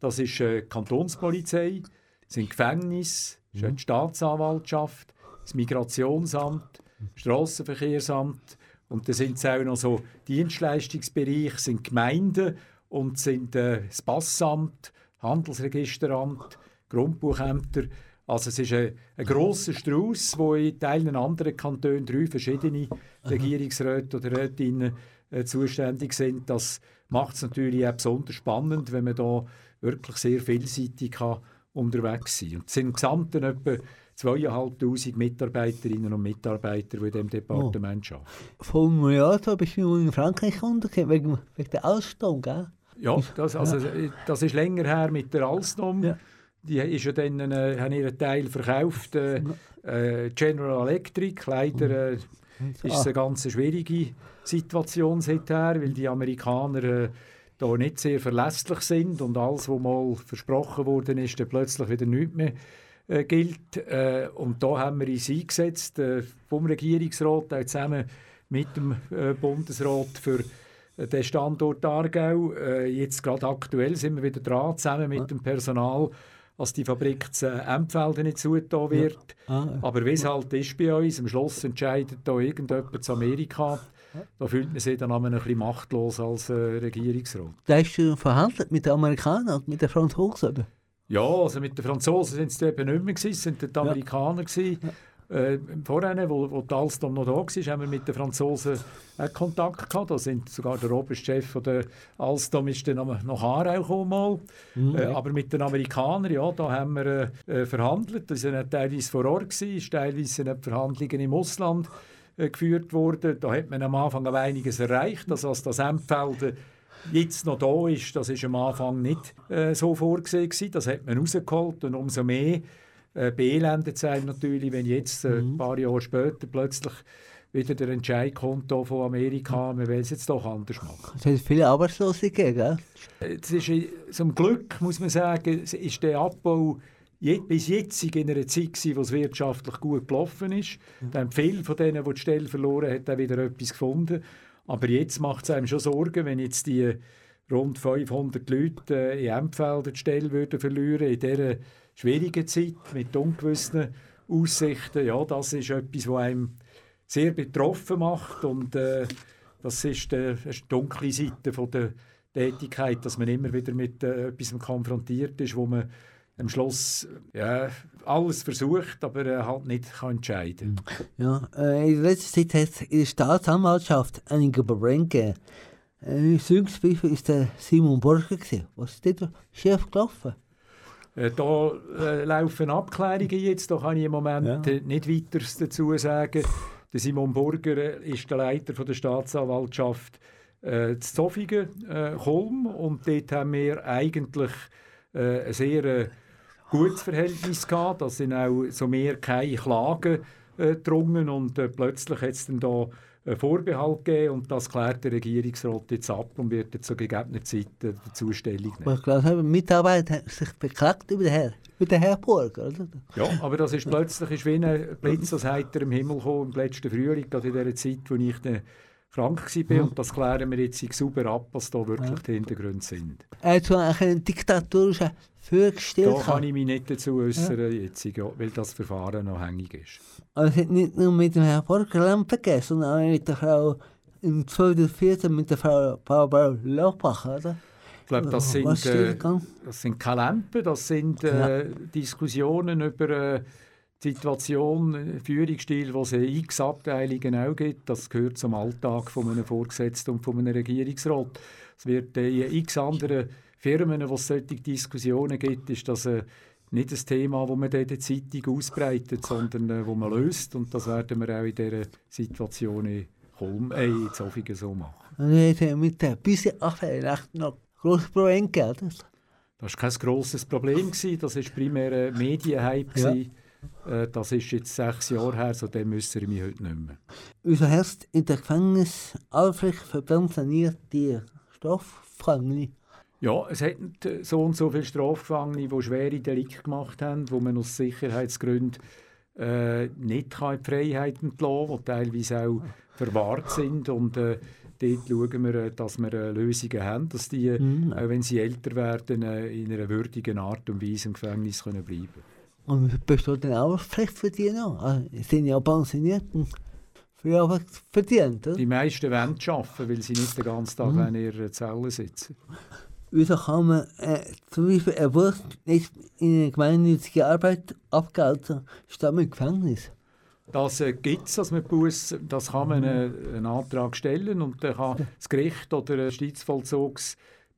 das ist äh, die Kantonspolizei, sind Gefängnisse, mhm. die Staatsanwaltschaft, das Migrationsamt, das Strassenverkehrsamt, und da sind es auch noch so Dienstleistungsbereiche, sind Gemeinden und sind äh, das Passamt, Handelsregisteramt, Grundbuchämter. Also es ist ein, ein grosser Strauß, wo in Teilen anderen Kantonen drei verschiedene Regierungsräte oder Rätinnen äh, zuständig sind. Das macht es natürlich auch besonders spannend, wenn man da wirklich sehr vielseitig kann unterwegs kann. Und es sind im Gesamten etwa zweieinhalbtausend Mitarbeiterinnen und Mitarbeiter, die in diesem Departement oh. arbeiten. Vor einem Jahr bist du in Frankreich untergekommen, wegen, wegen der Alstom, gell? Ja, das, also, das ist länger her mit der Alstom. Ja. Die ist ja dann, äh, haben ihren Teil verkauft. Äh, äh, General Electric, leider äh, ist es eine ganz schwierige Situation seither, weil die Amerikaner äh, da nicht sehr verlässlich sind und alles, was mal versprochen worden ist, dann plötzlich wieder nichts mehr äh, gilt. Äh, und da haben wir uns eingesetzt, äh, vom Regierungsrat, auch zusammen mit dem äh, Bundesrat für äh, den Standort Aargau. Äh, jetzt gerade aktuell sind wir wieder dran, zusammen mit dem Personal, dass die Fabrik zu Empfelden nicht zugetan wird. Ja. Ah, Aber wie es halt ist bei uns, am Schluss entscheidet da irgendjemand zu Amerika. Da fühlt man sich dann ein bisschen machtlos als äh, Regierungsrat. Da hast du verhandelt mit den Amerikanern und mit den Franzosen? Ja, also mit den Franzosen sind es eben nicht mehr gewesen, es sind die Amerikaner ja. gewesen. Äh, Vorher, wo, wo Alstom noch da war, haben wir mit den Franzosen auch Kontakt gehabt. Da sind sogar der Oberchef der Alstom ist dann nach Aarau gekommen. Mhm. Äh, aber mit den Amerikanern, ja, da haben wir äh, verhandelt. Das war teilweise vor Ort, gewesen, teilweise sind Verhandlungen im Ausland äh, geführt worden. Da hat man am Anfang einiges erreicht. Also als das Endfelden jetzt noch da ist, das ist am Anfang nicht äh, so vorgesehen gewesen. Das hat man rausgeholt und umso mehr äh, beelendet sein natürlich, wenn jetzt äh, mhm. ein paar Jahre später plötzlich wieder der Entscheid kommt von Amerika, man will es jetzt doch anders machen. Es hat viele Arbeitslose gegeben, Es ist, äh, zum Glück, muss man sagen, ist der Abbau je, bis jetzt in einer Zeit gewesen, wo es wirtschaftlich gut gelaufen ist. Mhm. Dann viele von denen, die die Stelle verloren haben, haben wieder etwas gefunden. Aber jetzt macht es einem schon Sorgen, wenn jetzt die rund 500 Leute äh, in Empfelder die Stelle würden verlieren in dieser schwierigen Zeit mit ungewissen Aussichten. Ja, das ist etwas, was einem sehr betroffen macht und äh, das ist die, die dunkle Seite von der Tätigkeit, dass man immer wieder mit äh, etwas konfrontiert ist, wo man am Schluss ja, alles versucht, aber äh, halt nicht kann entscheiden Ja, äh, in letzter Zeit hat in der Staatsanwaltschaft einige Probleme gegeben. Äh, Beispiel war der Simon Borger. Was ist dort schief gelaufen? Äh, da äh, laufen Abklärungen jetzt, da kann ich im Moment ja. Äh, nicht weiter dazu sagen. Der Simon Burger äh, ist der Leiter von der Staatsanwaltschaft äh, Zofingen, äh, Holm, und dort haben wir eigentlich äh, eine sehr gutes Verhältnis gehabt. Da sind auch so mehr keine Klagen äh, gedrungen und äh, plötzlich hat es dann da einen Vorbehalt gegeben und das klärt der Regierungsrat jetzt ab und wird jetzt zu gegebener Zeit äh, dazu Stellung nehmen. Ich glaube, Mitarbeiter haben sich beklagt über den Herrn, über den Herrn Burger, oder? Ja, aber das ist plötzlich ist wie ein Blitz aus heiterem Himmel gekommen im letzten Frühling, gerade in der Zeit, wo ich dann krank war. Und das klären wir jetzt sauber ab, was da wirklich die Hintergründe sind. Also eine diktatorische vorgestellt Da kann ich mich nicht dazu äußern, ja. jetzt, weil das Verfahren noch hängig ist. Also es hat nicht nur mit dem Herrn Borger gegeben, sondern auch mit der Frau im 2014 mit der Frau Barbara Lopach, oder? Ich glaube, das sind, äh, das sind keine Lampen, das sind äh, ja. Diskussionen über äh, die Situation, äh, Führungsstil, wo es x Abteilungen auch gibt. Das gehört zum Alltag von einem Vorgesetzten und von einem Regierungsrat. Es wird in x anderen Firmen, wo es solche Diskussionen gibt, ist das äh, nicht ein Thema, das man in der Zeitung ausbreitet, sondern äh, wo man löst. Und das werden wir auch in dieser Situation in, Holm, äh, in Zofingen so machen. Und mit der bisschen Affäre noch großes Problem gegeben. Das war kein grosses Problem. Das war primär ein Medienhype. Ja. Äh, Das ist jetzt sechs Jahre her, so dem müssen wir mich heute nicht mehr. Unser Herz in der Gefängnis Alfred verbrennt die Strafgefangene. Ja, es hat äh, so und so viele Strafgefangene, die schwere Delikte gemacht haben, wo man aus Sicherheitsgründen äh, nicht kann in die Freiheit entlassen kann, die teilweise auch verwahrt sind. Und äh, dort schauen wir, äh, dass wir äh, Lösungen haben, dass die, Mhm. auch wenn sie älter werden, äh, in einer würdigen Art und Weise im Gefängnis können bleiben Und besteht dann auch Pflicht für die noch? Also, sie sind ja pensioniert und für Arbeit verdient. Oder? Die meisten wollen arbeiten, weil sie nicht den ganzen Tag Mhm. in ihrer Zelle sitzen. Wieso kann man äh, zum Beispiel ein Wurst nicht in eine gemeinnützige Arbeit abgelten, statt im Gefängnis? Das äh, gibt es, dass man Buß, das kann man äh, einen Antrag stellen und dann kann das Gericht oder eine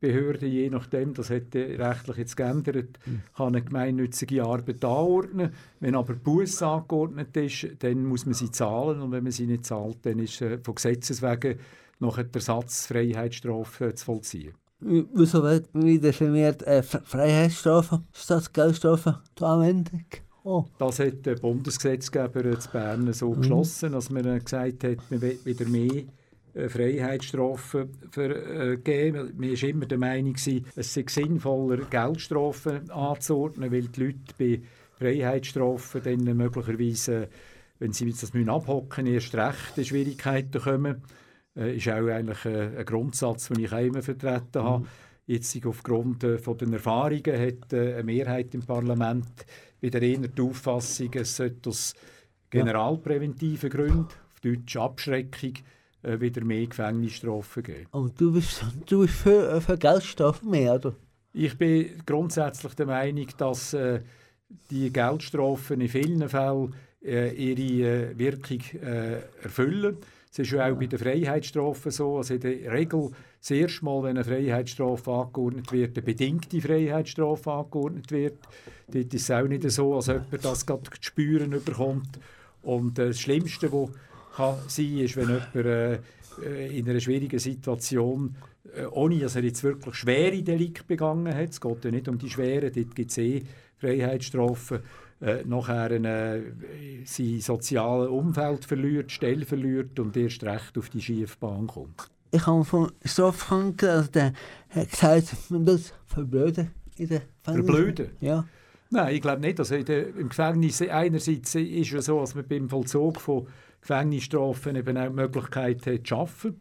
Justizvollzugsbehörde, je nachdem, das hat äh, rechtlich jetzt geändert, kann eine gemeinnützige Arbeit anordnen. Wenn aber Buß angeordnet ist, dann muss man sie zahlen und wenn man sie nicht zahlt, dann ist äh, von Gesetzes wegen noch eine Ersatzfreiheitsstrafe äh, zu vollziehen. Wieso wird wieder vermehrt äh, Fre- Freiheitsstrafe statt Geldstrafe zur Anwendung? Oh. Das hat der Bundesgesetzgeber äh, zu Bern so beschlossen, dass man äh, gesagt hat, man will wieder mehr äh, Freiheitsstrafen vergeben. Man war immer der Meinung, es sei sinnvoller, Geldstrafen anzuordnen, weil die Leute bei Freiheitsstrafen dann äh, möglicherweise, äh, wenn sie jetzt das müssen abhocken erst recht in Schwierigkeiten kommen. Äh, ist auch eigentlich äh, ein Grundsatz, den ich auch immer vertreten habe. Jetzt aufgrund äh, von den Erfahrungen hat äh, eine Mehrheit im Parlament wieder eher die Auffassung, es sollte aus generalpräventiven Gründen, auf Deutsch Abschreckung, äh, wieder mehr Gefängnisstrafen geben. Aber du bist, du bist für, äh, für Geldstrafe mehr, oder? Ich bin grundsätzlich der Meinung, dass äh, die Geldstrafen in vielen Fällen äh, ihre äh, Wirkung äh, erfüllen. Es ist ja auch bei der Freiheitsstrafe so, also in der Regel das erste Mal, wenn eine Freiheitsstrafe angeordnet wird, eine bedingte Freiheitsstrafe angeordnet wird. Dort ist es auch nicht so, als ob man das gerade zu spüren bekommt. Und äh, das Schlimmste, was kann sein ist, wenn jemand äh, äh, in einer schwierigen Situation, äh, ohne dass er jetzt wirklich schwere Delikte begangen hat, es geht ja nicht um die schweren, dort gibt es eh Freiheitsstrafen, äh, nachher äh, sein soziales Umfeld verliert, Stelle verliert und erst recht auf die Schiefbahn kommt. Ich habe von Strafgang also der hat gesagt, man das verblöden in der Gefängnis. Verblöden? Ja. Nein, ich glaube nicht. Also der, Im Gefängnis einerseits ist es so, dass man beim Vollzug von Gefängnisstrafen eben auch die Möglichkeit hat, zu arbeiten.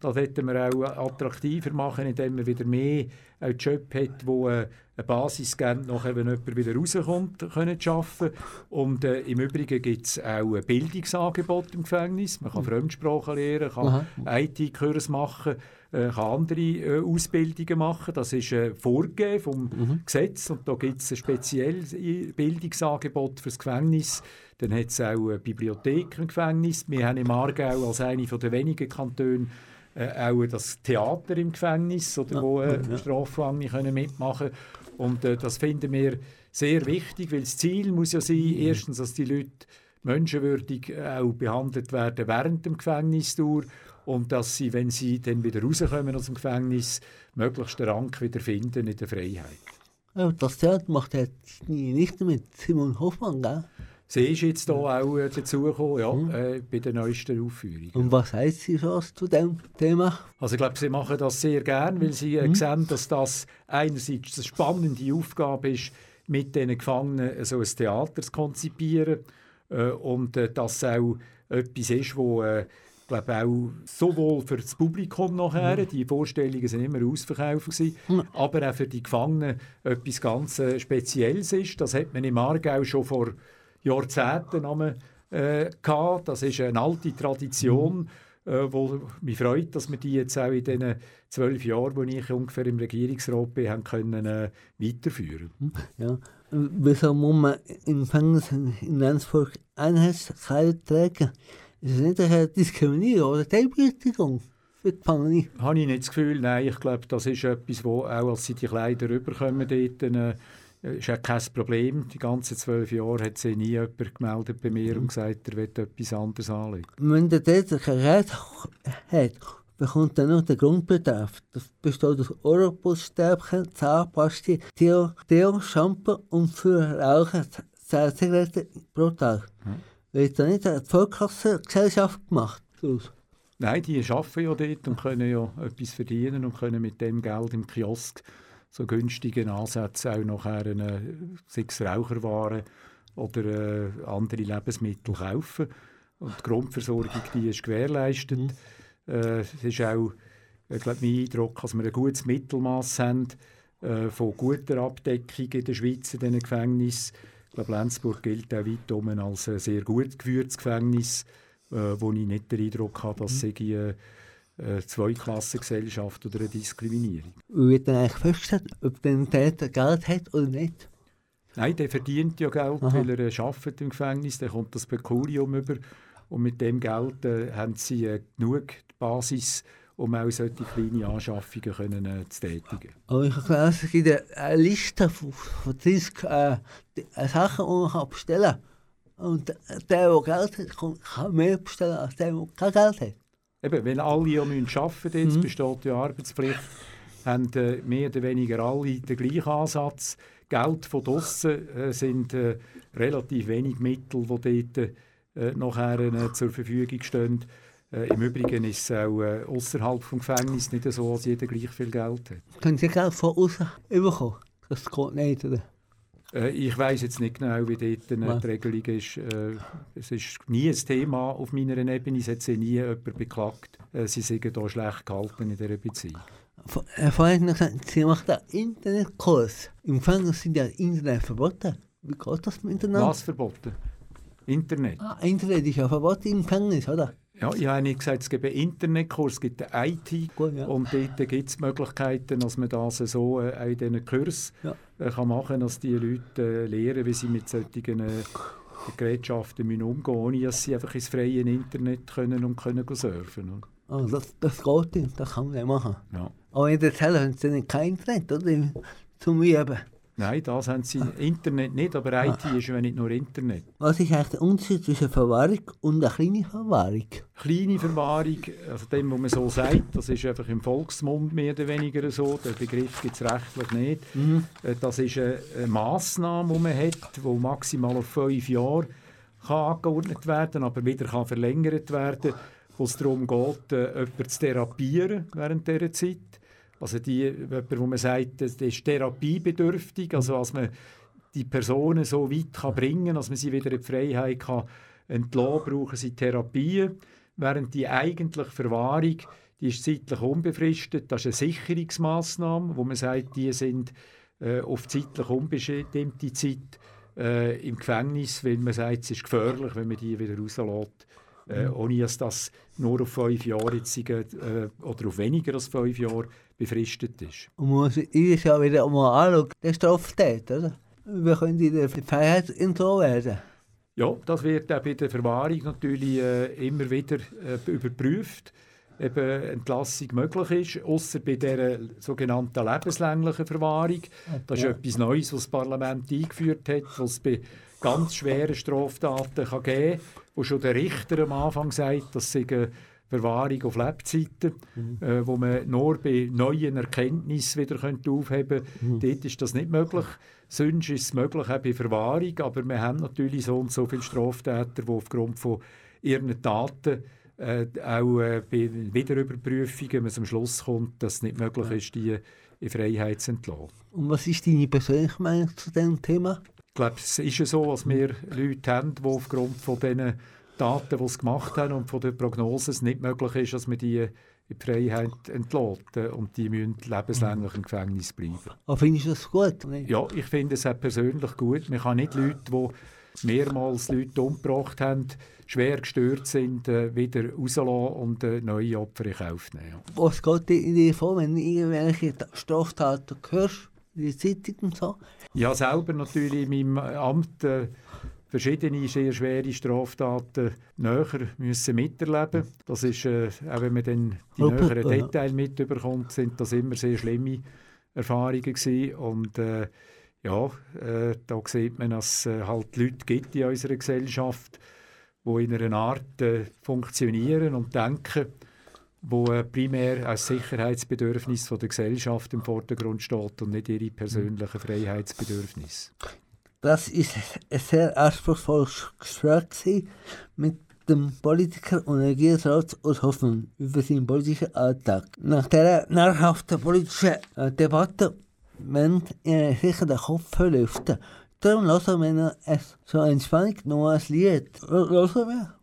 Das hätten wir auch attraktiver machen, indem man wieder mehr einen Job hat, wo eine Basis gibt, nachher, wenn jemand wieder rauskommt, können zu arbeiten. Und äh, im Übrigen gibt es auch ein Bildungsangebot im Gefängnis. Man kann Fremdsprachen lernen, kann. IT-Kurs machen, äh, kann andere äh, Ausbildungen machen. Das ist äh, vorgegeben vom Gesetz und da gibt es ein spezielles Bildungsangebot für das Gefängnis. Dann hat es auch eine Bibliothek im Gefängnis. Wir haben im Aargau als eine der wenigen Kantone äh, auch das Theater im Gefängnis, oder, wo äh, Strafgefangene können mitmachen Und äh, das finden wir sehr wichtig, weil das Ziel muss ja sein, erstens, dass die Leute menschenwürdig äh, auch behandelt werden während dem Gefängnisdauer und dass sie, wenn sie dann wieder rauskommen aus dem Gefängnis, möglichst den Rang wieder finden in der Freiheit. ja. Das Theater macht jetzt nicht mit Simon Hoffmann, gell? Sie ist jetzt hier auch äh, dazugekommen, ja, äh, bei der neuesten Aufführung. Und was heißt sie so zu dem Thema? Also ich glaube, sie machen das sehr gern, weil sie äh, sehen, dass das einerseits eine spannende Aufgabe ist, mit diesen Gefangenen so ein Theater zu konzipieren äh, und äh, dass auch etwas ist, wo äh, glaube auch sowohl für das Publikum nachher, die Vorstellungen sind immer ausverkauft gewesen, aber auch für die Gefangenen etwas ganz äh, Spezielles ist. Das hat man im Aargau schon vor Jahrzehnten äh, gehabt. Das ist eine alte Tradition, äh, wo mich freut, dass wir die jetzt auch in den zwölf Jahren, wo ich ungefähr im Regierungsrat bin, haben können, äh, weiterführen. Ja. Wieso muss man im Gefängnis in Lenzburg Einheitskleider tragen? Ist das nicht eine Diskriminierung oder Teilberechtigung für die Gefangene? Habe ich nicht das Gefühl, nein, ich glaube, das ist etwas, wo auch als sie die Kleider rüberkommen dort, äh, ist auch kein Problem. Die ganzen zwölf Jahre hat sich nie jemand gemeldet bei mir und gesagt, er will etwas anderes anlegen. Wenn der Täter kein Recht hat, bekommt dann noch den Grundbedarf. Das besteht aus Oropusstäbchen, Zahnpaste, Deo, Deo, Shampoo und für Rauchen 10 Zigaretten pro Tag. Mhm. Wird da nicht eine Vollklassengesellschaft gemacht daraus? Nein, die arbeiten ja dort und können ja etwas verdienen und können mit dem Geld im Kiosk so günstigen Ansätze auch nachher eine, sechs Raucherwaren oder äh, andere Lebensmittel kaufen. Und die Grundversorgung die ist gewährleistet. Mhm. Äh, es ist auch, ich glaube, mein Eindruck, dass wir ein gutes Mittelmaß haben äh, von guter Abdeckung in der Schweiz in diesen Gefängnissen. Ich glaube, Lenzburg gilt auch weit um als ein sehr gut geführtes Gefängnis, äh, wo ich nicht den Eindruck habe, dass Mhm. es eine, eine Zweiklassengesellschaft oder eine Diskriminierung. Wird dann eigentlich festgestellt, ob der Täter Geld hat oder nicht? Nein, der verdient ja Geld, Aha. weil er äh, arbeitet im Gefängnis, der kommt das Pekunium über und mit dem Geld äh, haben sie äh, genug Basis, um auch solche kleine Anschaffungen können, äh, zu tätigen. Aber ich habe gelesen, es gibt eine- Liste von, von 30 äh, die- äh, Sachen, die man bestellen kann. Und der, der Geld hat, kann- mehr bestellen als der, der kein Geld hat. Eben, wenn alle ja müssen arbeiten jetzt Mhm. besteht ja Arbeitspflicht, haben äh, mehr oder weniger alle den gleichen Ansatz. Geld von draussen äh, sind äh, relativ wenig Mittel, die dort äh, nachher äh, zur Verfügung stehen. Äh, Im Übrigen ist es auch äh, außerhalb des Gefängnisses nicht so, dass jeder gleich viel Geld hat. Können Sie Geld von außen bekommen? Das geht nicht, oder? Äh, ich weiß jetzt nicht genau, wie dort äh, Ja. die Regelung ist. Äh, es ist nie ein Thema auf meiner Ebene. Es hat sich nie jemand beklagt, äh, sie seien hier schlecht gehalten in dieser Beziehung. Vor- äh, Vorhin noch gesagt, Sie macht einen Internetkurs. Im Gefängnis sind ja Internet verboten. Wie geht das miteinander? Was verboten? Internet. Ah, Internet ist ja verboten im Gefängnis, oder? Ja, ich habe nicht gesagt, es gibt einen Internetkurs, es gibt einen IT. Gut, ja. Und dort gibt es Möglichkeiten, dass man das so äh, auch in diesen Kurs Ja. äh, kann machen kann, dass die Leute äh, lernen, wie sie mit solchen äh, Gerätschaften müssen umgehen müssen, ohne dass sie einfach ins freie Internet können und können surfen oder? Ah, das, das geht nicht, das kann man nicht machen. Ja. Aber in der Zelle haben Sie nicht kein Internet, oder? Zum Üben. Nein, das haben sie Internet nicht, aber IT ist ja nicht nur Internet. Was ist eigentlich der Unterschied zwischen Verwahrung und einer kleinen Verwahrung? Kleine Verwahrung, also dem, was man so sagt, das ist einfach im Volksmund mehr oder weniger so, der Begriff gibt es rechtlich nicht. Äh, Das ist eine, eine Massnahme, die man hat, die maximal auf fünf Jahre kann angeordnet werden aber wieder kann verlängert werden wo es darum geht, äh, jemanden zu therapieren während dieser Zeit. Also die, jemand, wo man sagt, das ist therapiebedürftig, also dass man die Personen so weit kann bringen dass man sie wieder in die Freiheit kann entlassen brauchen sie Therapien, während die eigentliche Verwahrung, die ist zeitlich unbefristet, das ist eine Sicherungsmaßnahme, wo man sagt, die sind äh, auf zeitlich unbestimmte Zeit äh, im Gefängnis, weil man sagt, es ist gefährlich, wenn man die wieder rauslässt. Äh, ohne dass das nur auf fünf Jahre jetzt, äh, oder auf weniger als fünf Jahre befristet ist. Und man muss jedes Jahr wieder mal anschauen, der Straftäter, oder? Wir können in der Freiheit entlassen werden. Ja, das wird auch bei der Verwahrung natürlich äh, immer wieder äh, überprüft, ob Entlassung möglich ist, außer bei der sogenannten lebenslänglichen Verwahrung. Das ist Ja. etwas Neues, was das Parlament eingeführt hat, was bei ganz schweren Straftaten kann geben kann, wo schon der Richter am Anfang sagt, dass sie Verwahrung auf Lebzeiten, äh, wo man nur bei neuen Erkenntnissen wieder könnte aufheben könnte. Dort ist das nicht möglich. Sonst ist es möglich auch bei Verwahrung, aber wir haben natürlich so und so viele Straftäter, die aufgrund von ihren Taten äh, auch äh, bei Wiederüberprüfungen man zum Schluss kommt, dass es nicht möglich ist, die in Freiheit zu entlassen. Und was ist deine persönliche Meinung zu diesem Thema? Ich glaube, es ist ja so, dass wir Leute haben, die aufgrund von den Daten, die sie gemacht haben und von den Prognosen es nicht möglich ist, dass man die in die Freiheit äh, und die müssen lebenslänglich im Gefängnis bleiben. Aber findest du das gut? Nicht? Ja, ich finde es auch persönlich gut. Man kann nicht Leute, die mehrmals Leute umgebracht haben, schwer gestört sind, äh, wieder rauslassen und äh, neue Opfer in Kauf nehmen. Was geht dir vor, wenn du irgendwelche Straftaten hörst, in der Zeitung und so? Habe selber natürlich in meinem Amt äh, verschiedene sehr schwere Straftaten näher müssen miterleben. Das ist, äh, auch wenn man dann die Oh, näheren ja. Details mitbekommt, sind das immer sehr schlimme Erfahrungen gewesen. Und äh, ja, äh, da sieht man, dass es äh, halt Leute gibt in unserer Gesellschaft, die in einer Art äh, funktionieren und denken, wo äh, primär als Sicherheitsbedürfnis von der Gesellschaft im Vordergrund steht und nicht ihre persönlichen Freiheitsbedürfnisse. Das ist ein sehr anspruchsvolles Gespräch mit dem Politiker und Regierungsrat aus Hoffmann über seinen politischen Alltag. Nach dieser nahrhaften politischen äh, Debatte wenn ihr sicher den Kopf lüften. Darum hören wir noch ein, so Entspannung noch ein Lied. Hören wir?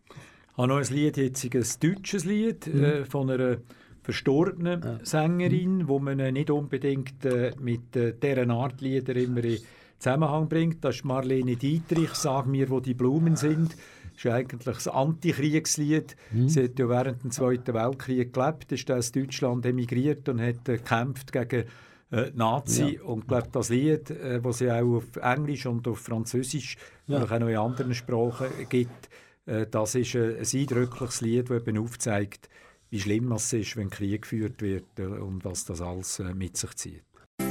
Ich habe noch ein Lied, jetzt ein deutsches Lied mhm. äh, von einer verstorbenen ja. Sängerin, mhm. wo man nicht unbedingt äh, mit äh, dieser Art Lieder immer in Zusammenhang bringt. Das ist Marlene Dietrich, «Sag mir, wo die Blumen sind». Das ist eigentlich ein Antikriegslied. Mhm. Sie hat ja während dem Zweiten Weltkrieg gelebt, ist aus Deutschland emigriert und hat äh, gekämpft gegen äh, Nazi. Ja. Und glaube, das Lied, äh, das es auch auf Englisch und auf Französisch ja. und auch noch in anderen Sprachen gibt, äh, das ist äh, ein eindrückliches Lied, das eben aufzeigt, wie schlimm es ist, wenn Krieg geführt wird äh, und was das alles mit sich zieht.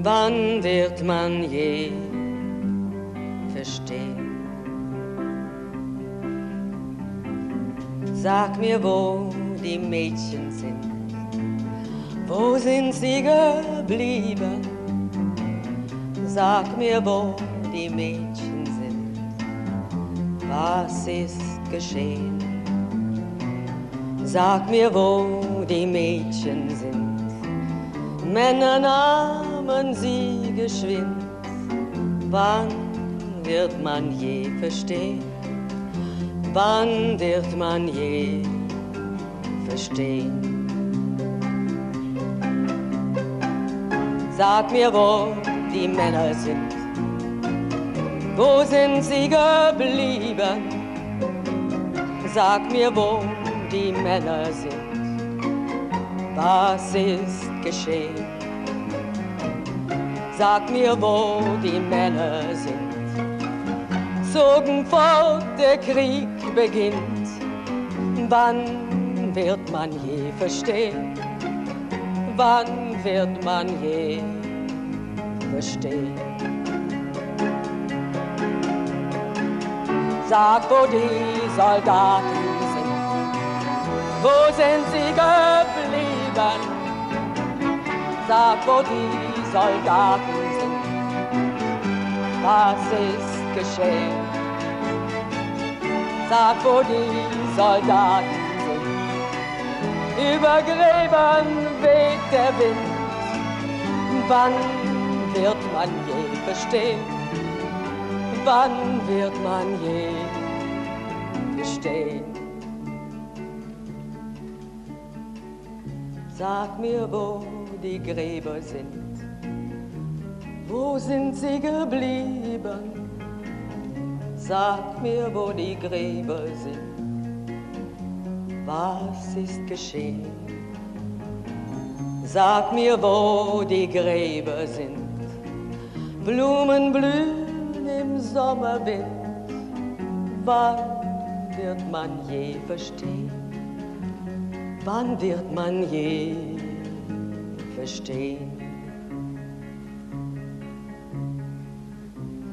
Wann wird man je verstehen? Sag mir, wo die Mädchen sind. Wo sind sie geblieben? Sag mir, wo die Mädchen sind. Was ist geschehen? Sag mir, wo die Mädchen sind. Männer nahmen sie geschwind. Wann wird man je verstehen? Wann wird man je verstehen? Sag mir, wo die Männer sind wo sind sie geblieben? Sag mir, wo die Männer sind. Was ist geschehen? Sag mir, wo die Männer sind. Zogen fort, der Krieg beginnt. Wann wird man je verstehen? Wann wird man je verstehen? Sag, wo die Soldaten sind. Wo sind sie geblieben? Sag, wo die Soldaten sind. Was ist geschehen? Sag, wo die Soldaten sind. Über Gräbern weht der Wind. Wann wird man je verstehen? wann wird man je gestehen? Sag mir, wo die Gräber sind, wo sind sie geblieben? Sag mir, wo die Gräber sind, was ist geschehen? Sag mir, wo die Gräber sind, Blumen blühen im Sommerwind. Wann wird man je verstehen? Wann wird man je verstehen?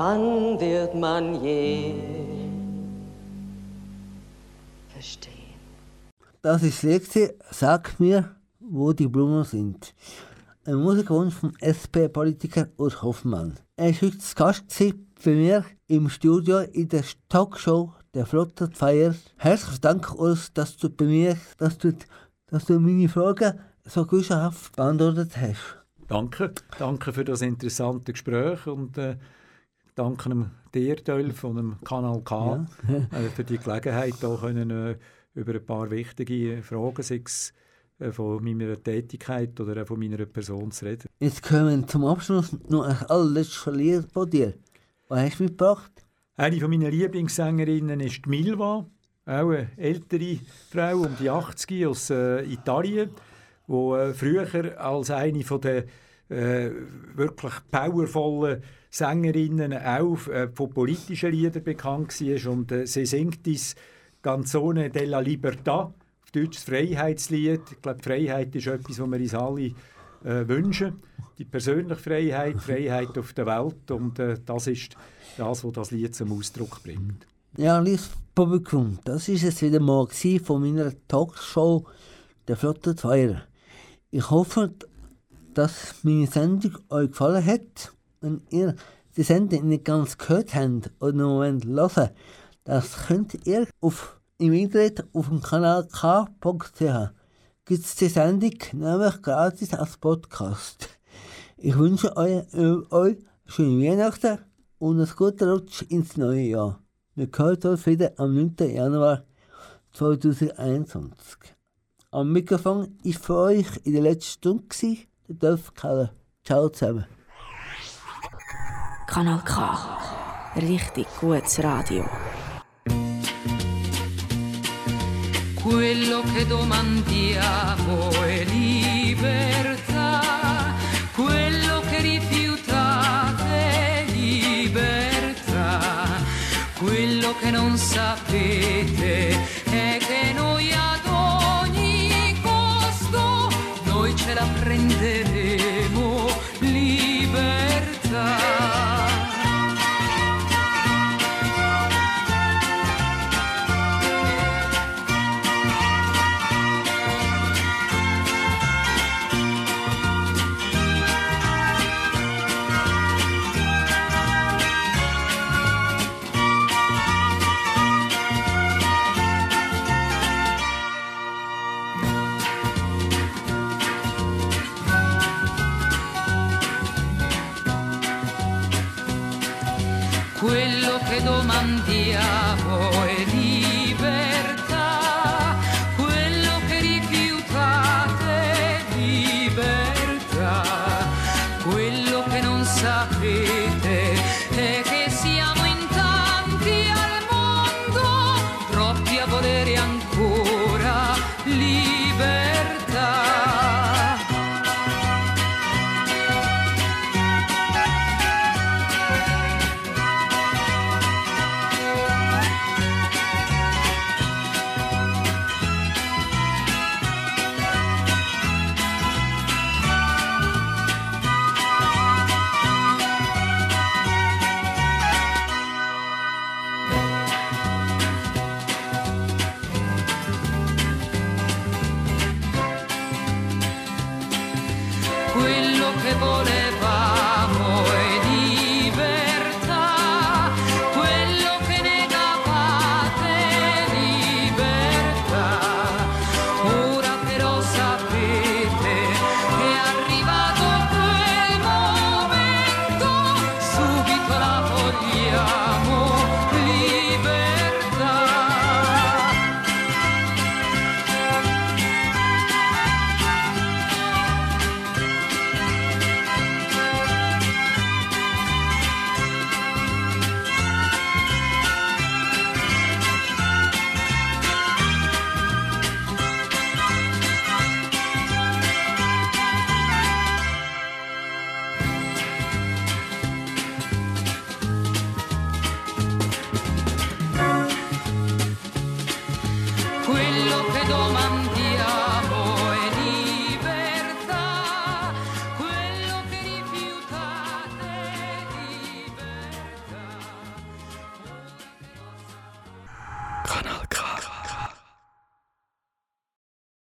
Wann wird man je verstehen? Das ist Lexi. Sag mir, wo die Blumen sind. Ein Musikwunsch vom SP-Politiker Urs Hoffmann. Er war heute zu Gast bei mir im Studio in der Talkshow der Flotte Feier. Herzlichen Dank, Urs, dass du bei mir, dass du, dass du meine Fragen so gewissenhaft beantwortet hast. Danke, danke für das interessante Gespräch und äh, danke dir, Dölf, von dem Kanal K, ja. äh, für die Gelegenheit, hier können, äh, über ein paar wichtige Fragen, sei es äh, von meiner Tätigkeit oder auch von meiner Person zu reden. Jetzt kommen zum Abschluss noch ein allerletztes Verlier von dir. Was hast du mitgebracht? Eine meiner Lieblingssängerinnen ist Milva, auch eine ältere Frau um die 80 aus äh, Italien, die äh, früher als eine von der äh, wirklich powervollen Sängerinnen auch äh, von politischen Liedern bekannt war. Und äh, sie singt das Canzone della Libertà, auf Deutsch das Freiheitslied. Ich glaube, Freiheit ist etwas, was wir uns alle äh, wünschen. Die persönliche Freiheit, Freiheit auf der Welt. Und äh, das ist das, was das Lied zum Ausdruck bringt. Ja, liebes Publikum, das ist es wieder mal von meiner Talkshow «Der Flotte Feier». Ich hoffe, dass meine Sendung euch gefallen hat. Wenn ihr die Sendung nicht ganz gehört habt oder noch hören das könnt ihr auf, im Internet auf dem Kanal k.ch. Gibt es die Sendung nämlich gratis als Podcast. Ich wünsche euch, euch schöne Weihnachten und einen guten Rutsch ins neue Jahr. Wir hören uns wieder am 9. Januar 2021. Am Mikrofon war für euch in der letzten Stunde der Dolph Keller. Ciao zusammen. Kanal K. Richtig gutes Radio. Quello che domandiamo è libertà, quello che rifiutate è libertà, quello che non sapete è che noi ad ogni costo noi ce la prenderemo